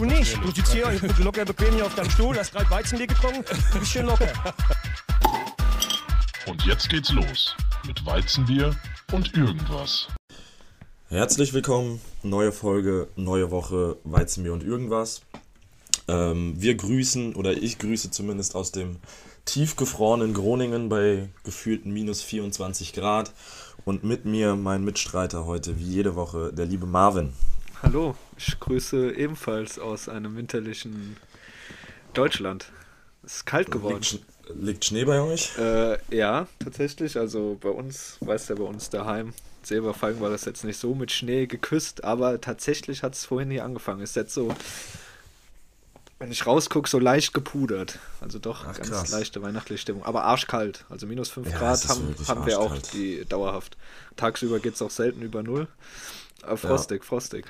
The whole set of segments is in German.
Du nicht. Du sitzt hier locker bequem hier auf deinem Stuhl, hast gerade Weizenbier getrunken, du bist schön locker. Und jetzt geht's los mit Weizenbier und irgendwas. Herzlich willkommen, neue Folge, neue Woche, Weizenbier und irgendwas. Ähm, wir grüßen, oder ich grüße zumindest aus dem tiefgefrorenen Groningen bei gefühlten minus 24 Grad. Und mit mir mein Mitstreiter heute, wie jede Woche, der liebe Marvin. Hallo, ich grüße ebenfalls aus einem winterlichen Deutschland. Es ist kalt geworden. Liegt, liegt Schnee bei euch? Äh, ja, tatsächlich. Also bei uns, weißt du ja, bei uns daheim, Silberfallen war das jetzt nicht so mit Schnee geküsst, aber tatsächlich hat es vorhin hier angefangen. Ist jetzt so, wenn ich rausgucke, so leicht gepudert. Also doch Ach, ganz krass. leichte weihnachtliche Stimmung. Aber arschkalt. Also minus 5 ja, Grad haben, haben wir auch die dauerhaft. Tagsüber geht es auch selten über Null. Aber frostig, ja. frostig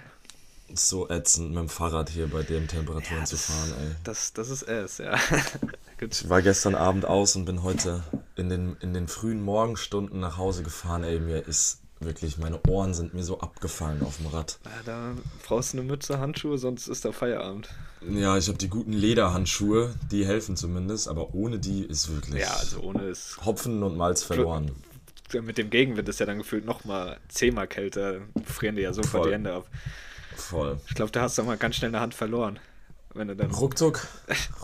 so ätzend mit dem Fahrrad hier bei den Temperaturen ja, zu fahren, ey. Das, das ist es, ja. ich war gestern Abend aus und bin heute in den, in den frühen Morgenstunden nach Hause gefahren, ey. Mir ist wirklich, meine Ohren sind mir so abgefallen auf dem Rad. Ja, da brauchst du eine Mütze, Handschuhe, sonst ist da Feierabend. Ja, ich habe die guten Lederhandschuhe, die helfen zumindest, aber ohne die ist wirklich. Ja, also ohne ist. Hopfen und Malz verloren. Mit dem Gegenwind ist ja dann gefühlt nochmal zehnmal kälter, frieren die ja sofort die Hände ab. Voll. Ich glaube, da hast du mal ganz schnell eine Hand verloren. Wenn du dann ruckzuck,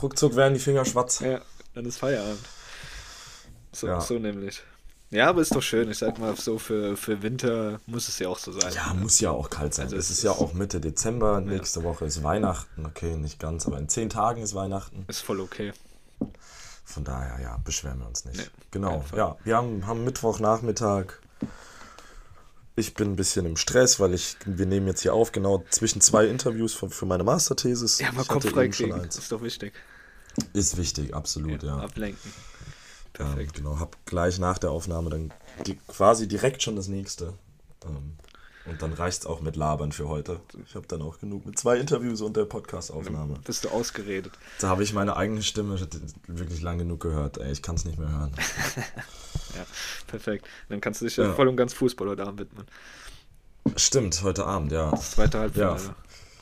ruckzuck werden die Finger schwarz. Ja, dann ist Feierabend. So, ja. so nämlich. Ja, aber ist doch schön. Ich sag mal, so für, für Winter muss es ja auch so sein. Ja, muss ja auch kalt sein. Also es ist, ist ja auch Mitte Dezember. Nächste ja. Woche ist Weihnachten. Okay, nicht ganz, aber in zehn Tagen ist Weihnachten. Ist voll okay. Von daher, ja, beschweren wir uns nicht. Nee, genau, ja. Wir haben, haben Mittwochnachmittag. Ich bin ein bisschen im Stress, weil ich, wir nehmen jetzt hier auf, genau zwischen zwei Interviews für, für meine Masterthesis. Ja, mal Kopf frei kriegen, eins. ist doch wichtig. Ist wichtig, absolut, ja. ja. Ablenken. Perfekt. Ähm, genau, hab gleich nach der Aufnahme dann die, quasi direkt schon das nächste. Ähm, und dann reicht es auch mit Labern für heute. Ich habe dann auch genug mit zwei Interviews und der Podcast-Aufnahme. Bist du ausgeredet. Da habe ich meine eigene Stimme wirklich lang genug gehört. Ey, ich kann es nicht mehr hören. ja, perfekt. Dann kannst du dich ja. voll und ganz Fußball heute Abend widmen. Stimmt, heute Abend, ja. Das zweite Halbfinale.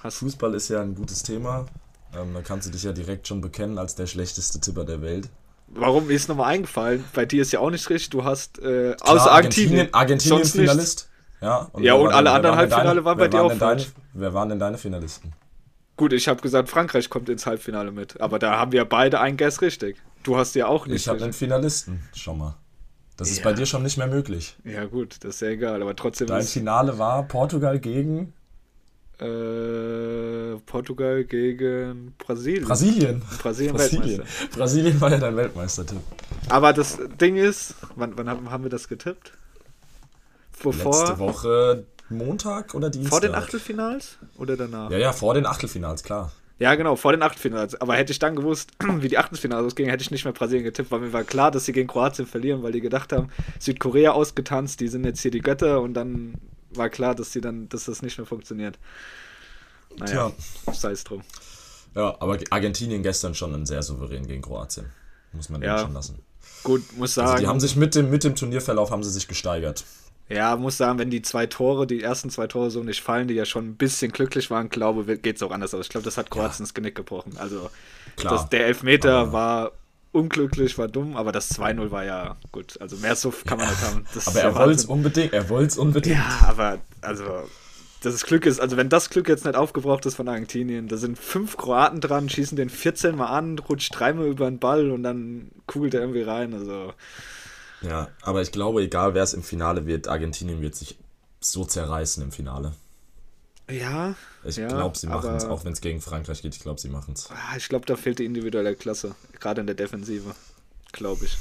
Ja. Fußball ist ja ein gutes Thema. Ähm, da kannst du dich ja direkt schon bekennen als der schlechteste Tipper der Welt. Warum ist nochmal eingefallen? Bei dir ist ja auch nicht richtig. Du hast äh, Klar, außer Argentinien. Argentinien, Argentinien Finalist. Ja, und, ja, und alle anderen Halbfinale waren bei dir auch falsch. wer waren denn deine Finalisten? Gut, ich habe gesagt, Frankreich kommt ins Halbfinale mit. Aber da haben wir beide einen Guess richtig. Du hast ja auch nicht. Ich habe einen Finalisten schon mal. Das ist bei dir schon nicht mehr möglich. Ja, gut, das ist ja egal, aber trotzdem. Dein Finale war Portugal gegen. Äh, Portugal gegen Brasilien. Brasilien. Brasilien, Brasilien. Brasilien war ja dein Weltmeistertipp. Aber das Ding ist, wann, wann haben wir das getippt? Bevor, Letzte Woche Montag oder Dienstag? Vor den Achtelfinals oder danach? Ja, ja, vor den Achtelfinals, klar. Ja, genau, vor den Achtelfinals. Aber hätte ich dann gewusst, wie die Achtelfinals ausgingen, hätte ich nicht mehr Brasilien getippt, weil mir war klar, dass sie gegen Kroatien verlieren, weil die gedacht haben, Südkorea ausgetanzt, die sind jetzt hier die Götter und dann war klar, dass sie dann, dass das nicht mehr funktioniert. Naja, sei es drum. Ja, aber Argentinien gestern schon sehr souverän gegen Kroatien. Muss man ja. schon lassen. Gut, muss sagen. Also die haben sich mit dem, mit dem Turnierverlauf haben sie sich gesteigert. Ja, muss sagen, wenn die zwei Tore, die ersten zwei Tore so nicht fallen, die ja schon ein bisschen glücklich waren, glaube geht es auch anders aus. Ich glaube, das hat Kroatien ja. das Genick gebrochen. Also das, der Elfmeter aber war unglücklich, war dumm, aber das 2-0 war ja gut. Also mehr so kann man ja, nicht haben. Das aber er wollte es unbedingt, er wollte es unbedingt. Ja, aber also das Glück ist, also wenn das Glück jetzt nicht aufgebraucht ist von Argentinien, da sind fünf Kroaten dran, schießen den 14 Mal an, rutscht dreimal über den Ball und dann kugelt er irgendwie rein. Also ja, aber ich glaube, egal wer es im Finale wird, Argentinien wird sich so zerreißen im Finale. Ja. Ich ja, glaube, sie machen es, auch wenn es gegen Frankreich geht. Ich glaube, sie machen es. Ah, ich glaube, da fehlt die individuelle Klasse. Gerade in der Defensive. Glaube ich.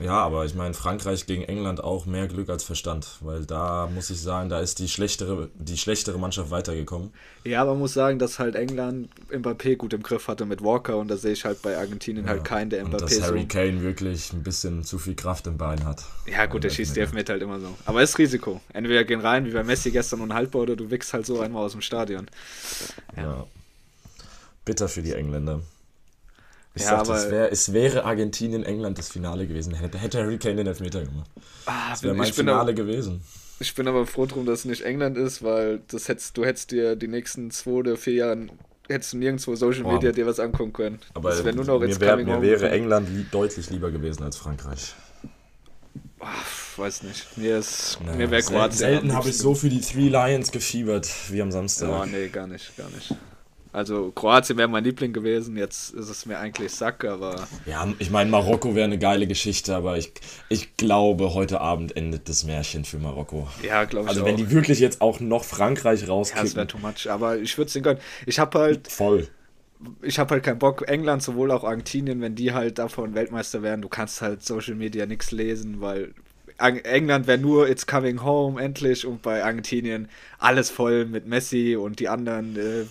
Ja, aber ich meine, Frankreich gegen England auch mehr Glück als Verstand, weil da muss ich sagen, da ist die schlechtere, die schlechtere Mannschaft weitergekommen. Ja, aber man muss sagen, dass halt England Mbappé gut im Griff hatte mit Walker und da sehe ich halt bei Argentinien ja. halt keinen, der Mbappé und dass Harry so Kane wirklich ein bisschen zu viel Kraft im Bein hat. Ja, gut, der schießt die Elfmeter halt immer so. Aber es ist Risiko. Entweder gehen rein, wie bei Messi gestern unhaltbar, oder du wickst halt so einmal aus dem Stadion. ja. ja. Bitter für die Engländer. Ich ja, sagte, es, wär, es wäre Argentinien, England das Finale gewesen. Hätte, hätte Harry Kane den Elfmeter gemacht. Ah, das wäre mein Finale aber, gewesen. Ich bin aber froh drum, dass es nicht England ist, weil das hättest, du hättest dir die nächsten zwei oder vier Jahre hättest du nirgendwo Social Boah. Media dir was angucken können. Aber das wär nur noch mir, wär, mir wäre. England li deutlich lieber gewesen als Frankreich. Ach, weiß nicht. Mir, ist, Naja, mir wäre Kroatien. Selten am habe ich so für die Three Lions gefiebert wie am Samstag. Oh, nee, gar nicht, gar nicht. Also Kroatien wäre mein Liebling gewesen, jetzt ist es mir eigentlich Sack, aber Ja, ich meine, Marokko wäre eine geile Geschichte, aber ich, ich glaube, heute Abend endet das Märchen für Marokko. ja, glaube ich Also auch. wenn die wirklich jetzt auch noch Frankreich ja, das wäre rauskicken, too much, aber ich würde es den gönnen. Ich habe halt, voll. ich habe halt keinen Bock, England, sowohl auch Argentinien, wenn die halt davon Weltmeister werden, du kannst halt Social Media nichts lesen, weil England wäre nur It's Coming Home endlich und bei Argentinien alles voll mit Messi und die anderen äh,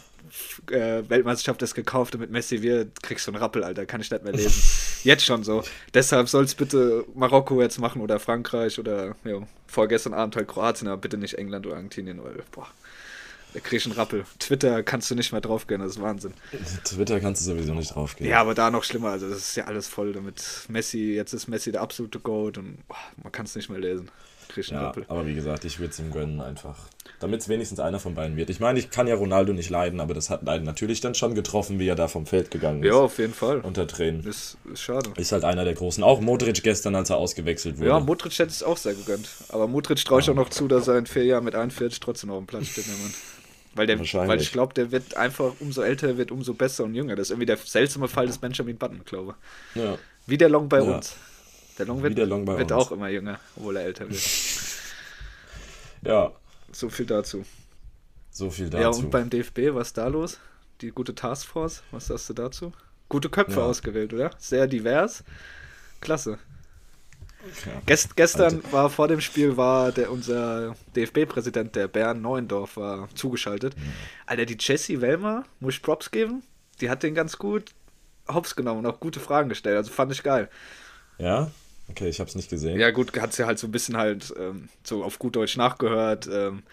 äh, Weltmeisterschaft ist gekauft und mit Messi wir kriegst du einen Rappel, Alter, kann ich nicht mehr lesen. Jetzt schon so. Deshalb soll es bitte Marokko jetzt machen oder Frankreich oder ja, vorgestern Abend halt Kroatien, aber bitte nicht England oder Argentinien, weil boah, da krieg ich einen Rappel. Twitter kannst du nicht mehr draufgehen, das ist Wahnsinn. Twitter kannst du sowieso nicht draufgehen. Ja, aber da noch schlimmer. Also, das ist ja alles voll damit. Messi, jetzt ist Messi der absolute Goat und boah, man kann es nicht mehr lesen. Einen Ja, Rappel. aber wie gesagt, ich würde es ihm gönnen einfach. Damit es wenigstens einer von beiden wird. Ich meine, ich kann ja Ronaldo nicht leiden, aber das hat einen natürlich dann schon getroffen, wie er da vom Feld gegangen ist. Ja, auf jeden Fall. Unter Tränen. Das ist schade. Ist halt einer der Großen. Auch Modric gestern, als er ausgewechselt wurde. Ja, Modric hätte es auch sehr gegönnt. Aber Modric traue ich auch noch zu, dass er in vier Jahren mit 41 trotzdem noch auf dem Platz steht, Mann. Weil, der, weil ich glaube, der wird einfach, umso älter er wird, umso besser und jünger. Das ist irgendwie der seltsame Fall des Benjamin Button, glaube ich. ja. Wie der Long bei Ja. uns. Der Long wird, der Long wird auch immer jünger, obwohl er älter wird. Ja, So viel dazu. so viel Ja, dazu. und beim DFB, was ist da los? Die gute Taskforce, was sagst du dazu? Gute Köpfe Ja. ausgewählt, oder? Sehr divers. Klasse. Ja. Gest, gestern Alter. war vor dem Spiel war der unser DFB-Präsident, der Bernd Neuendorf, war zugeschaltet. Alter, die Jessie Wellmer, muss ich Props geben, die hat den ganz gut hops genommen und auch gute Fragen gestellt. Also fand ich geil. Ja? Okay, ich hab's nicht gesehen. Ja, gut, hat sie halt so ein bisschen halt ähm, so auf gut Deutsch nachgehört. Ähm,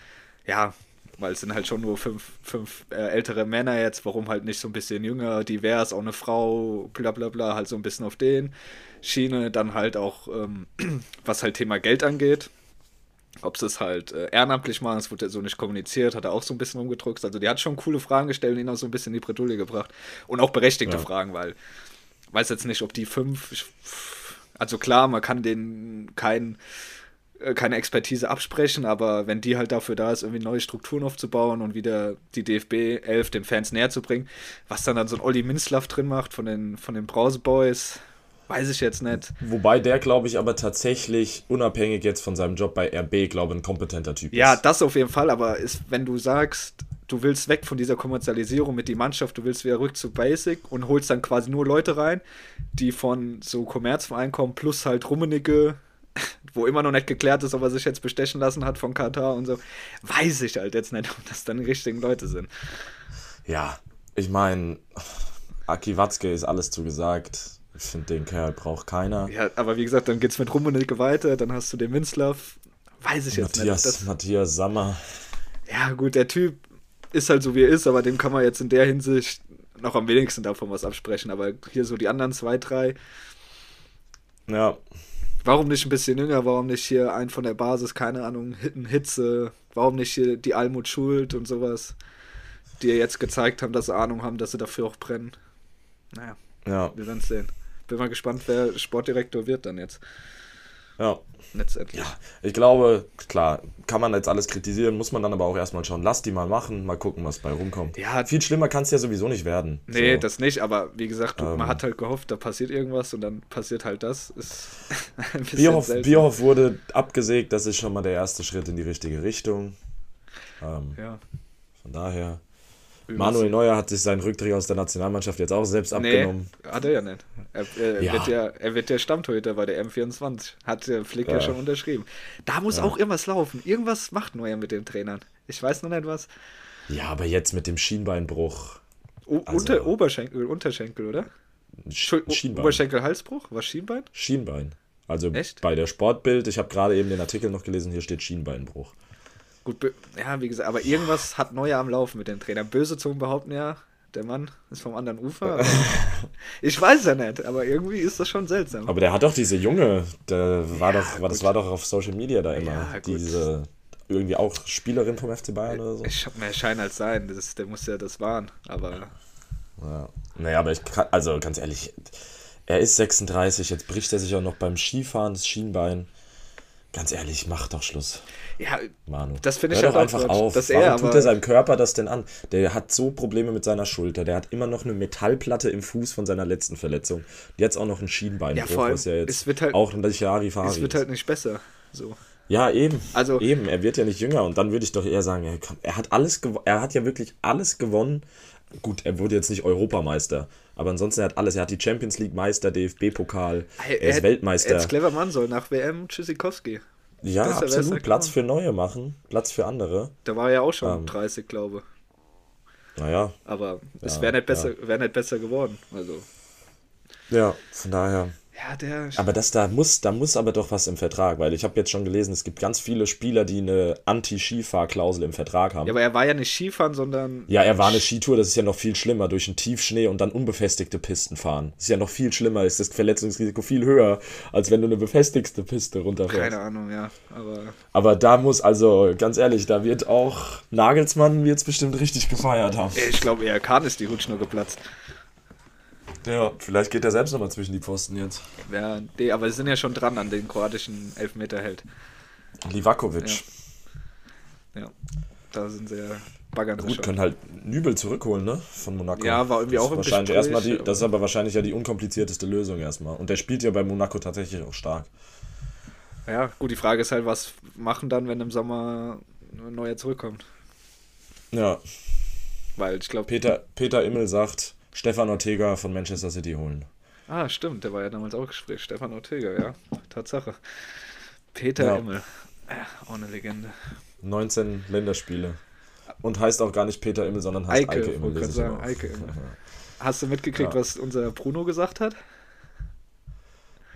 ja, weil es sind halt schon nur fünf, fünf äh, ältere Männer jetzt, warum halt nicht so ein bisschen jünger, divers, auch eine Frau, bla bla bla, halt so ein bisschen auf den Schiene. Dann halt auch, ähm, was halt Thema Geld angeht. Ob sie es halt äh, ehrenamtlich machen, das wurde ja so nicht kommuniziert, hat er auch so ein bisschen rumgedruckt. Also die hat schon coole Fragen gestellt und ihn auch so ein bisschen in die Bredouille gebracht. Und auch berechtigte Ja. Fragen, weil weiß jetzt nicht, ob die fünf. Ich, also klar, man kann denen kein, äh, keine Expertise absprechen, aber wenn die halt dafür da ist, irgendwie neue Strukturen aufzubauen und wieder die DFB 11 den Fans näher zu bringen, was dann dann so ein Olli Minzlaff drin macht von den, von den Brauseboys, weiß ich jetzt nicht. Wobei der, glaube ich, aber tatsächlich, unabhängig jetzt von seinem Job bei RB, glaube ich, ein kompetenter Typ Ja, ist. das auf jeden Fall, aber ist, wenn du sagst, du willst weg von dieser Kommerzialisierung mit die Mannschaft, du willst wieder rück zu Basic und holst dann quasi nur Leute rein, die von so Kommerzvereinen kommen, plus halt Rummenigge, wo immer noch nicht geklärt ist, ob er sich jetzt bestechen lassen hat von Katar und so, weiß ich halt jetzt nicht, ob das dann die richtigen Leute sind. Ja, ich meine, Aki Watzke ist alles zugesagt. Ich finde, den Kerl braucht keiner. Ja, aber wie gesagt, dann geht's mit Rummenigge weiter, dann hast du den Minzlaff, weiß ich jetzt Matthias, nicht. Das, Matthias Sammer. ja gut, der Typ ist halt so wie er ist, aber dem kann man jetzt in der Hinsicht noch am wenigsten davon was absprechen, aber hier so die anderen zwei, drei, Ja, Warum nicht ein bisschen jünger? Warum nicht hier ein von der Basis, keine Ahnung, Hitten Hitze? Warum nicht hier die Almut Schuld und sowas? Die ja jetzt gezeigt haben, dass sie Ahnung haben, dass sie dafür auch brennen. Naja, ja, wir werden sehen. Bin mal gespannt, wer Sportdirektor wird dann jetzt. Ja. Letztendlich. Ja, ich glaube, klar, kann man jetzt alles kritisieren, muss man dann aber auch erstmal schauen. Lass die mal machen, mal gucken, was bei rumkommt. Ja. Viel schlimmer kann es ja sowieso nicht werden. Nee, So. das nicht, aber wie gesagt, du, Ähm. man hat halt gehofft, da passiert irgendwas und dann passiert halt das. Ist Bierhoff. Bierhoff wurde abgesägt, das ist schon mal der erste Schritt in die richtige Richtung. Ähm, Ja. von daher. Manuel Neuer hat sich seinen Rücktritt aus der Nationalmannschaft jetzt auch selbst Nee, abgenommen. hat er ja nicht. Er, er, Ja. Wird ja, er wird ja Stammtorhüter bei der M24. Hat der Flick ja, Ja. schon unterschrieben. Da muss auch irgendwas laufen. Irgendwas macht Neuer mit den Trainern. Ich weiß noch nicht was. Ja, aber jetzt mit dem Schienbeinbruch. O Also- unter Oberschenkel, Unterschenkel, oder? Sch Schienbein. Oberschenkel, Halsbruch? Was Schienbein? Schienbein. Also Echt? bei der Sportbild, ich habe gerade eben den Artikel noch gelesen, hier steht Schienbeinbruch. Gut, ja, wie gesagt, aber irgendwas hat Neuer am Laufen mit den Trainern. Böse Zungen behaupten ja, der Mann ist vom anderen Ufer. ich weiß ja nicht, aber irgendwie ist das schon seltsam. Aber der hat doch diese Junge, der war Ja, doch, war, das gut. war doch auf Social Media da immer. Ja, gut. diese irgendwie auch Spielerin vom FC Bayern oder so? Ich hab mehr Schein als sein, das ist, der muss ja das wahren, aber Ja. Naja, aber ich kann, also ganz ehrlich, er ist 36, jetzt bricht er sich auch noch beim Skifahren das Schienbein. Ganz ehrlich, mach doch Schluss, ja, Manu. Das finde ich Hör halt doch auch einfach auf. dass Warum er tut er seinem Körper das denn an? Der hat so Probleme mit seiner Schulter. Der hat immer noch eine Metallplatte im Fuß von seiner letzten Verletzung. Jetzt auch noch ein Schienbeinbruch, Ja, was ja jetzt es wird halt- auch ein Larifari es wird ist. halt nicht besser. So. Ja, eben. Also- eben, er wird ja nicht jünger und dann würde ich doch eher sagen, ey, komm, er hat alles er hat ja wirklich alles gewonnen. Gut, er wurde jetzt nicht Europameister, aber ansonsten er hat alles. Er hat die Champions League Meister, DFB-Pokal, er, ist hätte- Weltmeister. Er ist clever Mann soll nach WM Tschüssikowski. Ja, Besser absolut. ja Platz für Neue machen, Platz für andere. Da war ja auch schon Ähm. 30, glaube Naja, Aber es Ja, wäre nicht, besser, wär nicht besser geworden. Also, ja, von daher. Ja, der. Aber das da muss, da muss aber doch was im Vertrag, weil ich habe jetzt schon gelesen, es gibt ganz viele Spieler, die eine Anti-Skifahr-Klausel im Vertrag haben. ja, aber er war ja nicht Skifahren, sondern. Ja, er war eine Skitour, das ist ja noch viel schlimmer, durch einen Tiefschnee und dann unbefestigte Pisten fahren. Das ist ja noch viel schlimmer, ist das Verletzungsrisiko viel höher, als wenn du eine befestigte Piste runterfährst. Keine Ahnung, ja. Aber Aber da muss, also ganz ehrlich, da wird auch Nagelsmann jetzt bestimmt richtig gefeiert haben. ich glaube, eher Kahn ist die Hutschnur geplatzt. Ja, vielleicht geht er selbst nochmal zwischen die Pfosten jetzt. Ja, nee, aber sie sind ja schon dran an den kroatischen Elfmeterheld. Livakovic. Ja. Da sind sie ja baggern Gut, können halt Nübel zurückholen, ne? Von Monaco. Ja, war irgendwie Das auch im wahrscheinlich Gespräch, erstmal die, Das ist aber wahrscheinlich ja die unkomplizierteste Lösung erstmal. Und der spielt ja bei Monaco tatsächlich auch stark. Ja, gut, die Frage ist halt, was machen dann, wenn im Sommer ein neuer zurückkommt? Ja, Weil ich glaube. Peter, Peter Immel sagt, Stefan Ortega von Manchester City holen. Ah, stimmt, der war ja damals auch Gespräch. Stefan Ortega, ja. Tatsache. Peter Ja. Immel. Ja, auch eine Legende. 19 Länderspiele. Und heißt auch gar nicht Peter Immel, sondern heißt Eike, Eike, Immel. sagen. Eike Immel. Hast du mitgekriegt, Ja. was unser Bruno gesagt hat?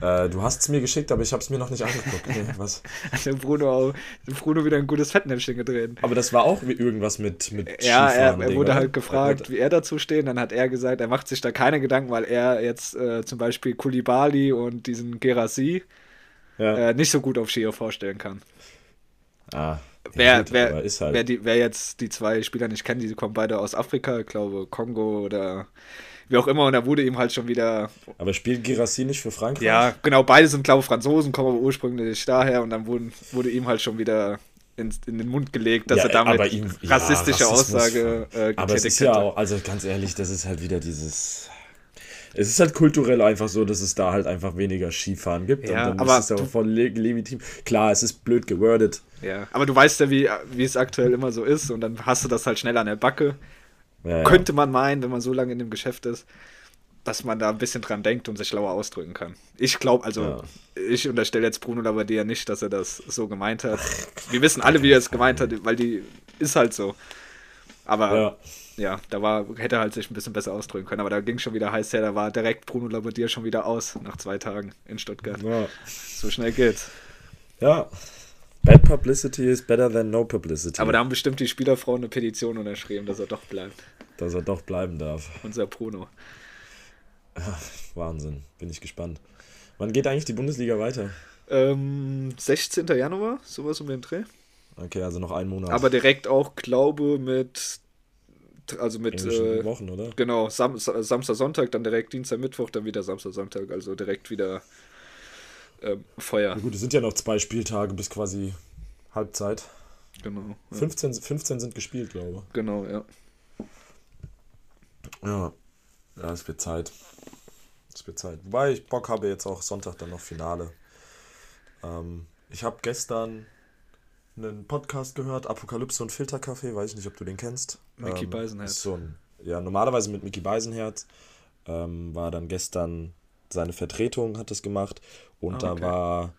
Äh, du hast es mir geschickt, aber ich habe es mir noch nicht angeguckt. Nee, was? Hat der Bruno, der Bruno wieder ein gutes Fettnäpfchen gedreht. Aber das war auch irgendwas mit, mit Ja, er, er wurde halt gefragt, Er wie er dazu steht. Dann hat er gesagt, er macht sich da keine Gedanken, weil er jetzt äh, zum Beispiel Kulibali und diesen Gerasi Ja. äh, nicht so gut auf Skier vorstellen kann. ah, Wer, gut, wer, halt. wer, die, wer jetzt die zwei Spieler nicht kennt, die kommen beide aus Afrika, ich glaube Kongo oder wie auch immer. Und da wurde ihm halt schon wieder. aber spielt Girassi nicht für Frankreich? Ja, genau, beide sind, glaube ich, Franzosen, kommen aber ursprünglich daher. Und dann wurden, wurde ihm halt schon wieder in, in den Mund gelegt, dass Ja, er damit ihm- ja, rassistische Rassismus. Aussage äh, Aber es ist getätigt ja hätte. auch, also ganz ehrlich, das ist halt wieder dieses. Es ist halt kulturell einfach so, dass es da halt einfach weniger Skifahren gibt. Ja, und dann aber ist es auch voll le legitim. Klar, es ist blöd gewordet. Ja, aber du weißt ja, wie, wie es aktuell immer so ist und dann hast du das halt schnell an der Backe. Ja. Könnte man meinen, wenn man so lange in dem Geschäft ist, dass man da ein bisschen dran denkt und sich schlauer ausdrücken kann. Ich glaube, also ich unterstelle jetzt Bruno Labbadia nicht, dass er das so gemeint hat. Wir wissen alle, wie er es gemeint hat, weil die ist halt so. Aber Ja. ja, da war, hätte er halt sich ein bisschen besser ausdrücken können. Aber da ging schon wieder heiß her, da war direkt Bruno Labbadia schon wieder aus nach zwei Tagen in Stuttgart. Ja. So schnell geht's. ja. Bad publicity is better than no publicity. Aber da haben bestimmt die Spielerfrauen eine Petition unterschrieben, dass er doch bleibt. Dass er doch bleiben darf. Unser Bruno. Wahnsinn. Bin ich gespannt. Wann geht eigentlich die Bundesliga weiter? Ähm, 16. Januar, sowas um den Dreh. Okay, also noch einen Monat. Aber direkt auch, glaube mit, also mit, äh, Wochen, oder? genau, Sam Sa- Samstag, Sonntag, dann direkt Dienstag, Mittwoch, dann wieder Samstag, Sonntag, also direkt wieder ähm, Feuer. Ja, gut, es sind ja noch zwei Spieltage bis quasi Halbzeit. Genau, ja. 15, 15 sind gespielt, glaube genau, ja. ich. Ja. Ja, es wird Zeit. Es wird Zeit. Wobei ich Bock habe jetzt auch Sonntag dann noch Finale. Ähm, ich habe gestern einen Podcast gehört, Apokalypse und Filterkaffee, weiß ich nicht, ob du den kennst. Mickey ähm, Beisenherz. So ein, ja, normalerweise mit Mickey Beisenherz. Ähm, war dann gestern seine Vertretung, hat es gemacht. Und Ah, da okay. war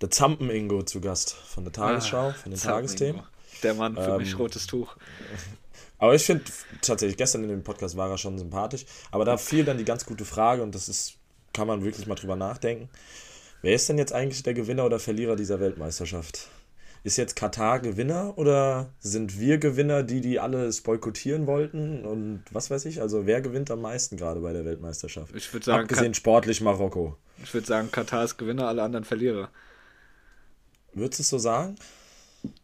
der Zampen-Ingo zu Gast von der Tagesschau, Ah, von den Tagesthemen. Der Mann für Ähm, mich rotes Tuch. Aber ich finde tatsächlich, gestern in dem Podcast war er schon sympathisch. Aber da fiel dann die ganz gute Frage und das ist, kann man wirklich mal drüber nachdenken. Wer ist denn jetzt eigentlich der Gewinner oder Verlierer dieser Weltmeisterschaft? Ist jetzt Katar Gewinner oder sind wir Gewinner, die die alles boykottieren wollten und was weiß ich? Also wer gewinnt am meisten gerade bei der Weltmeisterschaft? Ich würde sagen, Abgesehen sportlich Ka- Marokko. ich würd sagen, Katar ist Gewinner, alle anderen Verlierer. Würdest du es so sagen?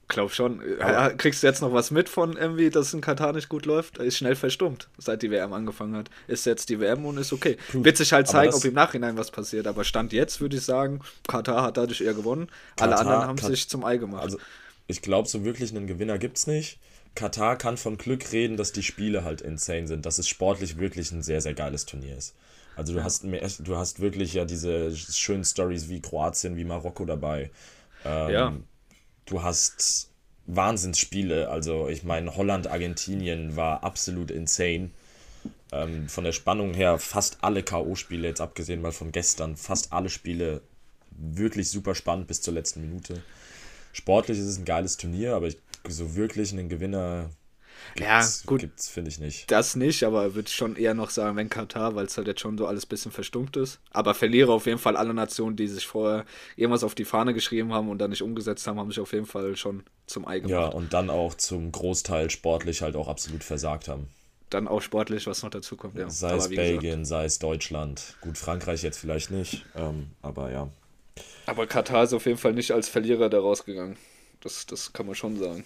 Glaub schon. Aber Kriegst du jetzt noch was mit von irgendwie, dass in Katar nicht gut läuft? Ist schnell verstummt, seit die WM angefangen hat. Ist jetzt die WM und ist okay. Wird sich halt zeigen, ob im Nachhinein was passiert. Aber Stand jetzt würde ich sagen, Katar hat dadurch eher gewonnen. Katar, Alle anderen haben Kat sich zum Ei gemacht. Also, ich glaube, so wirklich einen Gewinner gibt es nicht. Katar kann von Glück reden, dass die Spiele halt insane sind, dass es sportlich wirklich ein sehr, sehr geiles Turnier ist. Also du hast mehr, du hast wirklich ja diese schönen Stories wie Kroatien, wie Marokko dabei. Ähm, ja. Du hast Wahnsinnsspiele. Also ich meine, Holland, Argentinien war absolut insane. Ähm, von der Spannung her fast alle K.O.-Spiele, jetzt abgesehen mal von gestern, fast alle Spiele wirklich super spannend bis zur letzten Minute. Sportlich ist es ein geiles Turnier, aber ich, so wirklich einen Gewinner Gibt's, ja, gut. Gibt's, finde ich nicht. Das nicht, aber würde schon eher noch sagen, wenn Katar, weil es halt jetzt schon so alles ein bisschen verstummt ist. Aber verliere auf jeden Fall alle Nationen, die sich vorher irgendwas auf die Fahne geschrieben haben und dann nicht umgesetzt haben, haben sich auf jeden Fall schon zum Ei gemacht. Ja, und dann auch zum Großteil sportlich halt auch absolut versagt haben. Dann auch sportlich, was noch dazu kommt, ja. Sei aber es Belgien, gesagt. sei es Deutschland. Gut, Frankreich jetzt vielleicht nicht, ähm, aber ja. Aber Katar ist auf jeden Fall nicht als Verlierer da rausgegangen. Das, das kann man schon sagen.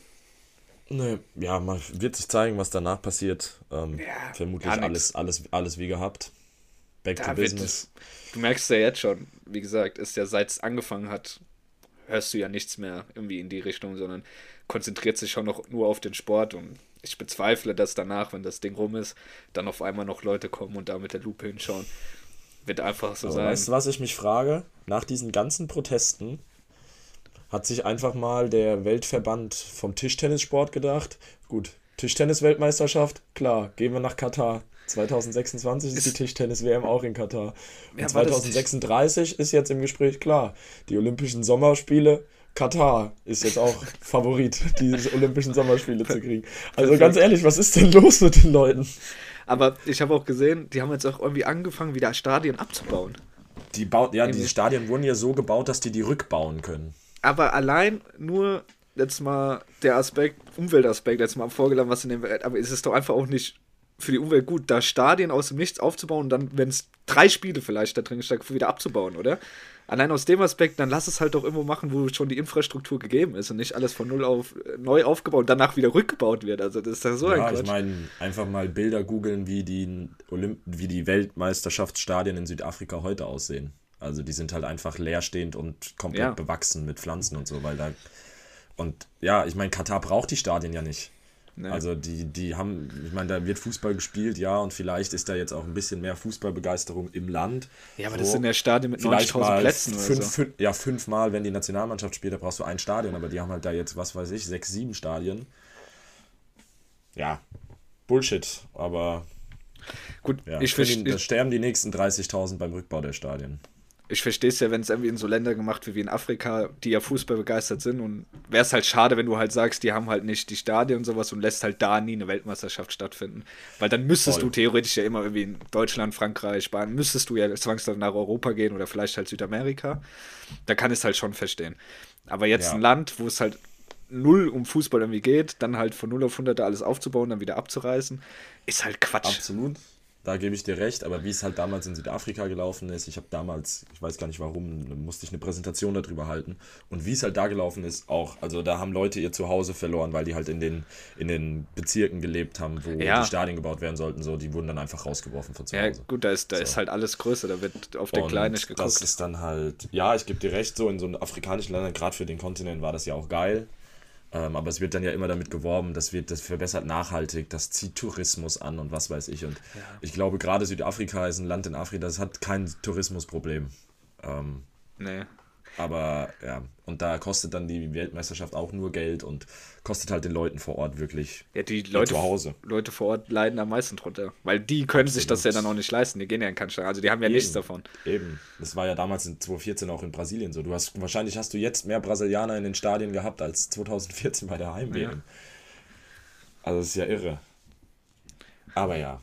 Nee, ja, man wird sich zeigen, was danach passiert. Ähm, ja, vermutlich alles, alles, alles wie gehabt. Back da to business. Wird, du merkst ja jetzt schon, wie gesagt, ist ja seit es angefangen hat, hörst du ja nichts mehr irgendwie in die Richtung, sondern konzentriert sich schon noch nur auf den Sport und ich bezweifle, dass danach, wenn das Ding rum ist, dann auf einmal noch Leute kommen und da mit der Lupe hinschauen. Wird einfach so Aber sein. Weißt du, was ich mich frage? Nach diesen ganzen Protesten, hat sich einfach mal der Weltverband vom Tischtennissport gedacht. Gut, Tischtennis-Weltmeisterschaft, klar, gehen wir nach Katar. 2026 ist die Tischtennis-WM auch in Katar. Und ja, 2036 ist jetzt im Gespräch klar. Die Olympischen Sommerspiele, Katar ist jetzt auch Favorit, diese Olympischen Sommerspiele zu kriegen. Also ganz ehrlich, was ist denn los mit den Leuten? Aber ich habe auch gesehen, die haben jetzt auch irgendwie angefangen, wieder Stadien abzubauen. Die baut, ja, diese Stadien wurden ja so gebaut, dass die die rückbauen können aber allein nur jetzt mal der Aspekt, Umweltaspekt, jetzt mal vorgeladen, was in dem Welt, aber ist es doch einfach auch nicht für die Umwelt gut, da Stadien aus dem Nichts aufzubauen und dann, wenn es drei Spiele vielleicht da drin steckt, wieder abzubauen, oder? Allein aus dem Aspekt, dann lass es halt doch irgendwo machen, wo schon die Infrastruktur gegeben ist und nicht alles von null auf neu aufgebaut und danach wieder rückgebaut wird. Also das ist ja so ja, ein Quatsch. ich meine, einfach mal Bilder googeln, wie die, Olymp wie die Weltmeisterschaftsstadien in Südafrika heute aussehen. Also die sind halt einfach leerstehend und komplett ja. bewachsen mit Pflanzen und so, weil da. Und ja, ich meine, Katar braucht die Stadien ja nicht. Nee. Also die, die haben, ich meine, da wird Fußball gespielt, ja, und vielleicht ist da jetzt auch ein bisschen mehr Fußballbegeisterung im Land. Ja, aber so. das sind ja Stadien mit 90.000 Plätzen fünf, oder so. Fünf, ja, fünfmal, wenn die Nationalmannschaft spielt, da brauchst du ein Stadion, aber die haben halt da jetzt, was weiß ich, sechs, sieben Stadien. Ja, Bullshit, aber gut, ja, ich verstehe. Da sterben die nächsten 30.000 beim Rückbau der Stadien ich verstehe es ja, wenn es irgendwie in so Länder gemacht wird wie in Afrika, die ja Fußball begeistert sind. Und wäre es halt schade, wenn du halt sagst, die haben halt nicht die Stadien und sowas und lässt halt da nie eine Weltmeisterschaft stattfinden. Weil dann müsstest Voll. du theoretisch ja immer irgendwie in Deutschland, Frankreich, Spanien, müsstest du ja zwangsläufig nach Europa gehen oder vielleicht halt Südamerika. Da kann ich es halt schon verstehen. Aber jetzt ja. ein Land, wo es halt null um Fußball irgendwie geht, dann halt von 0 auf 100 da alles aufzubauen, dann wieder abzureißen, ist halt Quatsch. Absolut. Da gebe ich dir recht, aber wie es halt damals in Südafrika gelaufen ist, ich habe damals, ich weiß gar nicht warum, musste ich eine Präsentation darüber halten. Und wie es halt da gelaufen ist, auch. Also da haben Leute ihr Zuhause verloren, weil die halt in den, in den Bezirken gelebt haben, wo ja. die Stadien gebaut werden sollten. So, die wurden dann einfach rausgeworfen von zu Hause. Ja, gut, da ist, da so. ist halt alles größer, da wird auf den Kleinen nicht geguckt. Das ist dann halt, ja, ich gebe dir recht, so in so afrikanischen Ländern, gerade für den Kontinent war das ja auch geil. Ähm, aber es wird dann ja immer damit geworben, das wird, das verbessert nachhaltig, das zieht Tourismus an und was weiß ich. Und ja. ich glaube, gerade Südafrika ist ein Land in Afrika, das hat kein Tourismusproblem. Ähm, nee. Aber ja, und da kostet dann die Weltmeisterschaft auch nur Geld und kostet halt den Leuten vor Ort wirklich ja, die Leute, zu Hause. Leute vor Ort leiden am meisten drunter. Weil die können sich das ja dann auch nicht leisten. Die gehen ja in keinen Also die haben ja Eben. nichts davon. Eben. Das war ja damals in 2014 auch in Brasilien so. Du hast wahrscheinlich hast du jetzt mehr Brasilianer in den Stadien gehabt als 2014 bei der heim ja. Also das ist ja irre. Aber ja,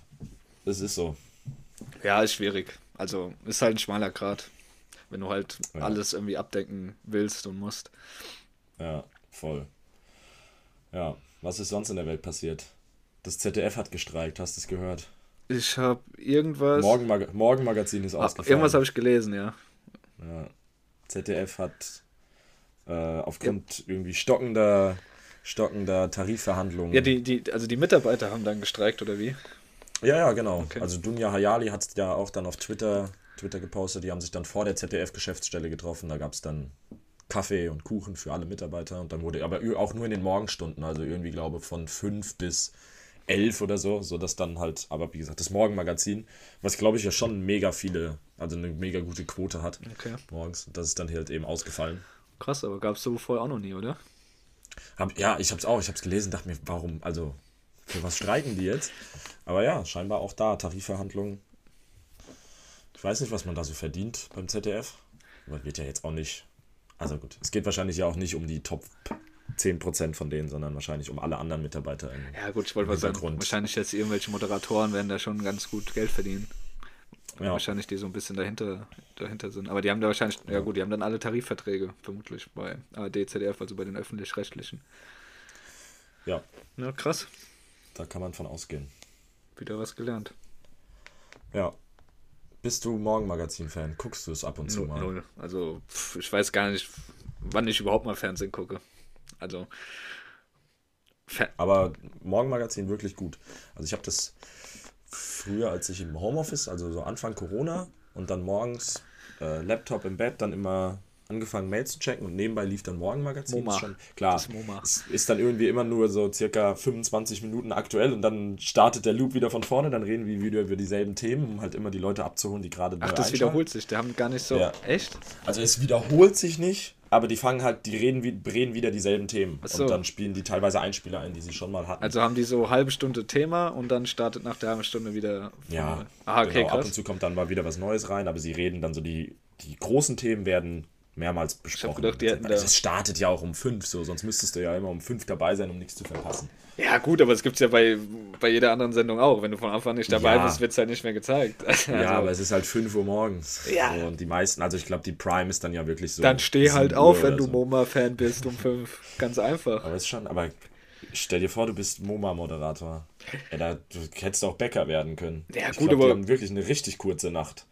es ist so. Ja, ist schwierig. Also ist halt ein schmaler Grad wenn du halt ja. alles irgendwie abdecken willst und musst. Ja, voll. Ja, was ist sonst in der Welt passiert? Das ZDF hat gestreikt, hast du es gehört? Ich habe irgendwas. Morgenmag Morgenmagazin ist ah, ausgefallen. Irgendwas habe ich gelesen, ja. ja. ZDF hat Äh, aufgrund irgendwie stockender, stockender Tarifverhandlungen. Ja, die, die, also die Mitarbeiter haben dann gestreikt, oder wie? Ja, ja, genau. Okay. Also Dunja Hayali hat es ja auch dann auf Twitter, Twitter gepostet, die haben sich dann vor der ZDF-Geschäftsstelle getroffen. Da gab es dann Kaffee und Kuchen für alle Mitarbeiter und dann wurde, aber auch nur in den Morgenstunden, also irgendwie glaube von fünf bis elf oder so, so dass dann halt, aber wie gesagt, das Morgenmagazin, was glaube ich ja schon mega viele, also eine mega gute Quote hat Okay. morgens, das ist dann halt eben ausgefallen. Krass, aber gab es so vorher auch noch nie, oder? Hab, ja, ich hab's auch, ich hab's gelesen, dachte mir, warum, also für was streiken die jetzt? Aber ja, scheinbar auch da, Tarifverhandlungen. Ich weiß nicht, was man da so verdient beim ZDF. Aber wird ja jetzt auch nicht. Also gut, es geht wahrscheinlich ja auch nicht um die Top 10% von denen, sondern wahrscheinlich um alle anderen Mitarbeiter. Ja, gut, ich wollte mal sagen, wahrscheinlich jetzt irgendwelche Moderatoren werden da schon ganz gut Geld verdienen. Ja, Wahrscheinlich die so ein bisschen dahinter, dahinter sind. Aber die haben da wahrscheinlich, ja gut, die haben dann alle Tarifverträge, vermutlich bei ARD, ZDF, also bei den öffentlich-rechtlichen. ja, Ja, krass. da kann man von ausgehen. Wieder was gelernt. Ja. Bist du Morgenmagazin-Fan? Guckst du es ab und zu mal? null. Also, pff, ich weiß gar nicht, wann ich überhaupt mal Fernsehen gucke. Also, Fer Aber Morgenmagazin wirklich gut. Also ich habe das früher, als ich im Homeoffice, also so Anfang Corona und dann morgens äh, Laptop im Bett, dann immer angefangen Mails zu checken und nebenbei lief dann Morgenmagazin. MoMA. Ist schon, klar, es ist dann irgendwie immer nur so circa 25 Minuten aktuell und dann startet der Loop wieder von vorne, dann reden wir wieder über dieselben Themen, um halt immer die Leute abzuholen, die gerade Ach, neu das wiederholt sich. Die haben gar nicht so. Ja. Echt? Also es wiederholt sich nicht, aber die fangen halt, die reden, reden wieder dieselben Themen. Ach so. Und dann spielen die teilweise Einspieler ein, die sie schon mal hatten. Also haben die so halbe Stunde Thema und dann startet nach der halben Stunde wieder. Ja. Ah, okay, genau. ab und krass. zu kommt dann mal wieder was Neues rein, aber sie reden dann so, die, die großen Themen werden mehrmals besprochen. gedacht, die hätten da- also es startet ja auch um fünf, so, sonst müsstest du ja immer um fünf dabei sein, um nichts zu verpassen. Ja, gut, aber es gibt es ja bei, bei jeder anderen Sendung auch. Wenn du von Anfang nicht dabei Ja. bist, wird es halt nicht mehr gezeigt. Also, ja, aber es ist halt 5 Uhr morgens. Ja. So, und die meisten, also ich glaube, die Prime ist dann ja wirklich so. dann steh halt 7 Uhr auf, wenn du so. MoMA-Fan bist um fünf. Ganz einfach. Aber ist schon, aber stell dir vor, du bist MoMA-Moderator. Ja, da, du hättest auch Bäcker werden können. Ja, ich gut, glaub, aber- Die haben wirklich eine richtig kurze Nacht.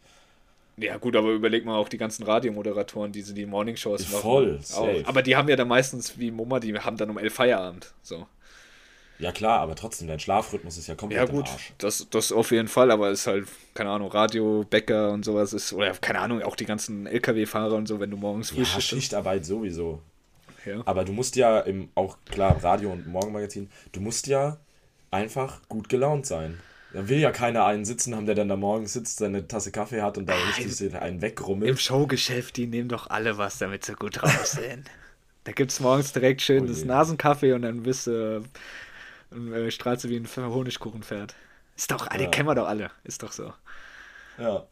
Ja, gut, aber überleg mal auch die ganzen Radiomoderatoren, die so die Morningshows machen. Voll, Auch. safe. Aber die haben ja dann meistens, wie MoMA, die haben dann um elf Feierabend. So. Ja klar, aber trotzdem, dein Schlafrhythmus ist ja komplett Ja, gut, Arsch. das, das auf jeden Fall, aber ist halt, keine Ahnung, Radio, Bäcker und sowas ist, oder keine Ahnung, auch die ganzen LKW-Fahrer und so, wenn du morgens Ja, frühstückst. Schichtarbeit sowieso. Ja. Aber du musst ja im, auch klar, Radio und Morgenmagazin, du musst ja einfach gut gelaunt sein. Da will ja keiner einen sitzen haben, der dann da morgens sitzt, seine Tasse Kaffee hat und da richtig sich einen Im wegrummelt. Showgeschäft, die nehmen doch alle was, damit sie gut sind. da gibt es morgens direkt schön Oh das. Nasenkaffee und dann bist du, äh, strahlst du wie ein Honigkuchenpferd. Ist doch, alle Ja. kennen wir doch alle. Ist doch so. Ja.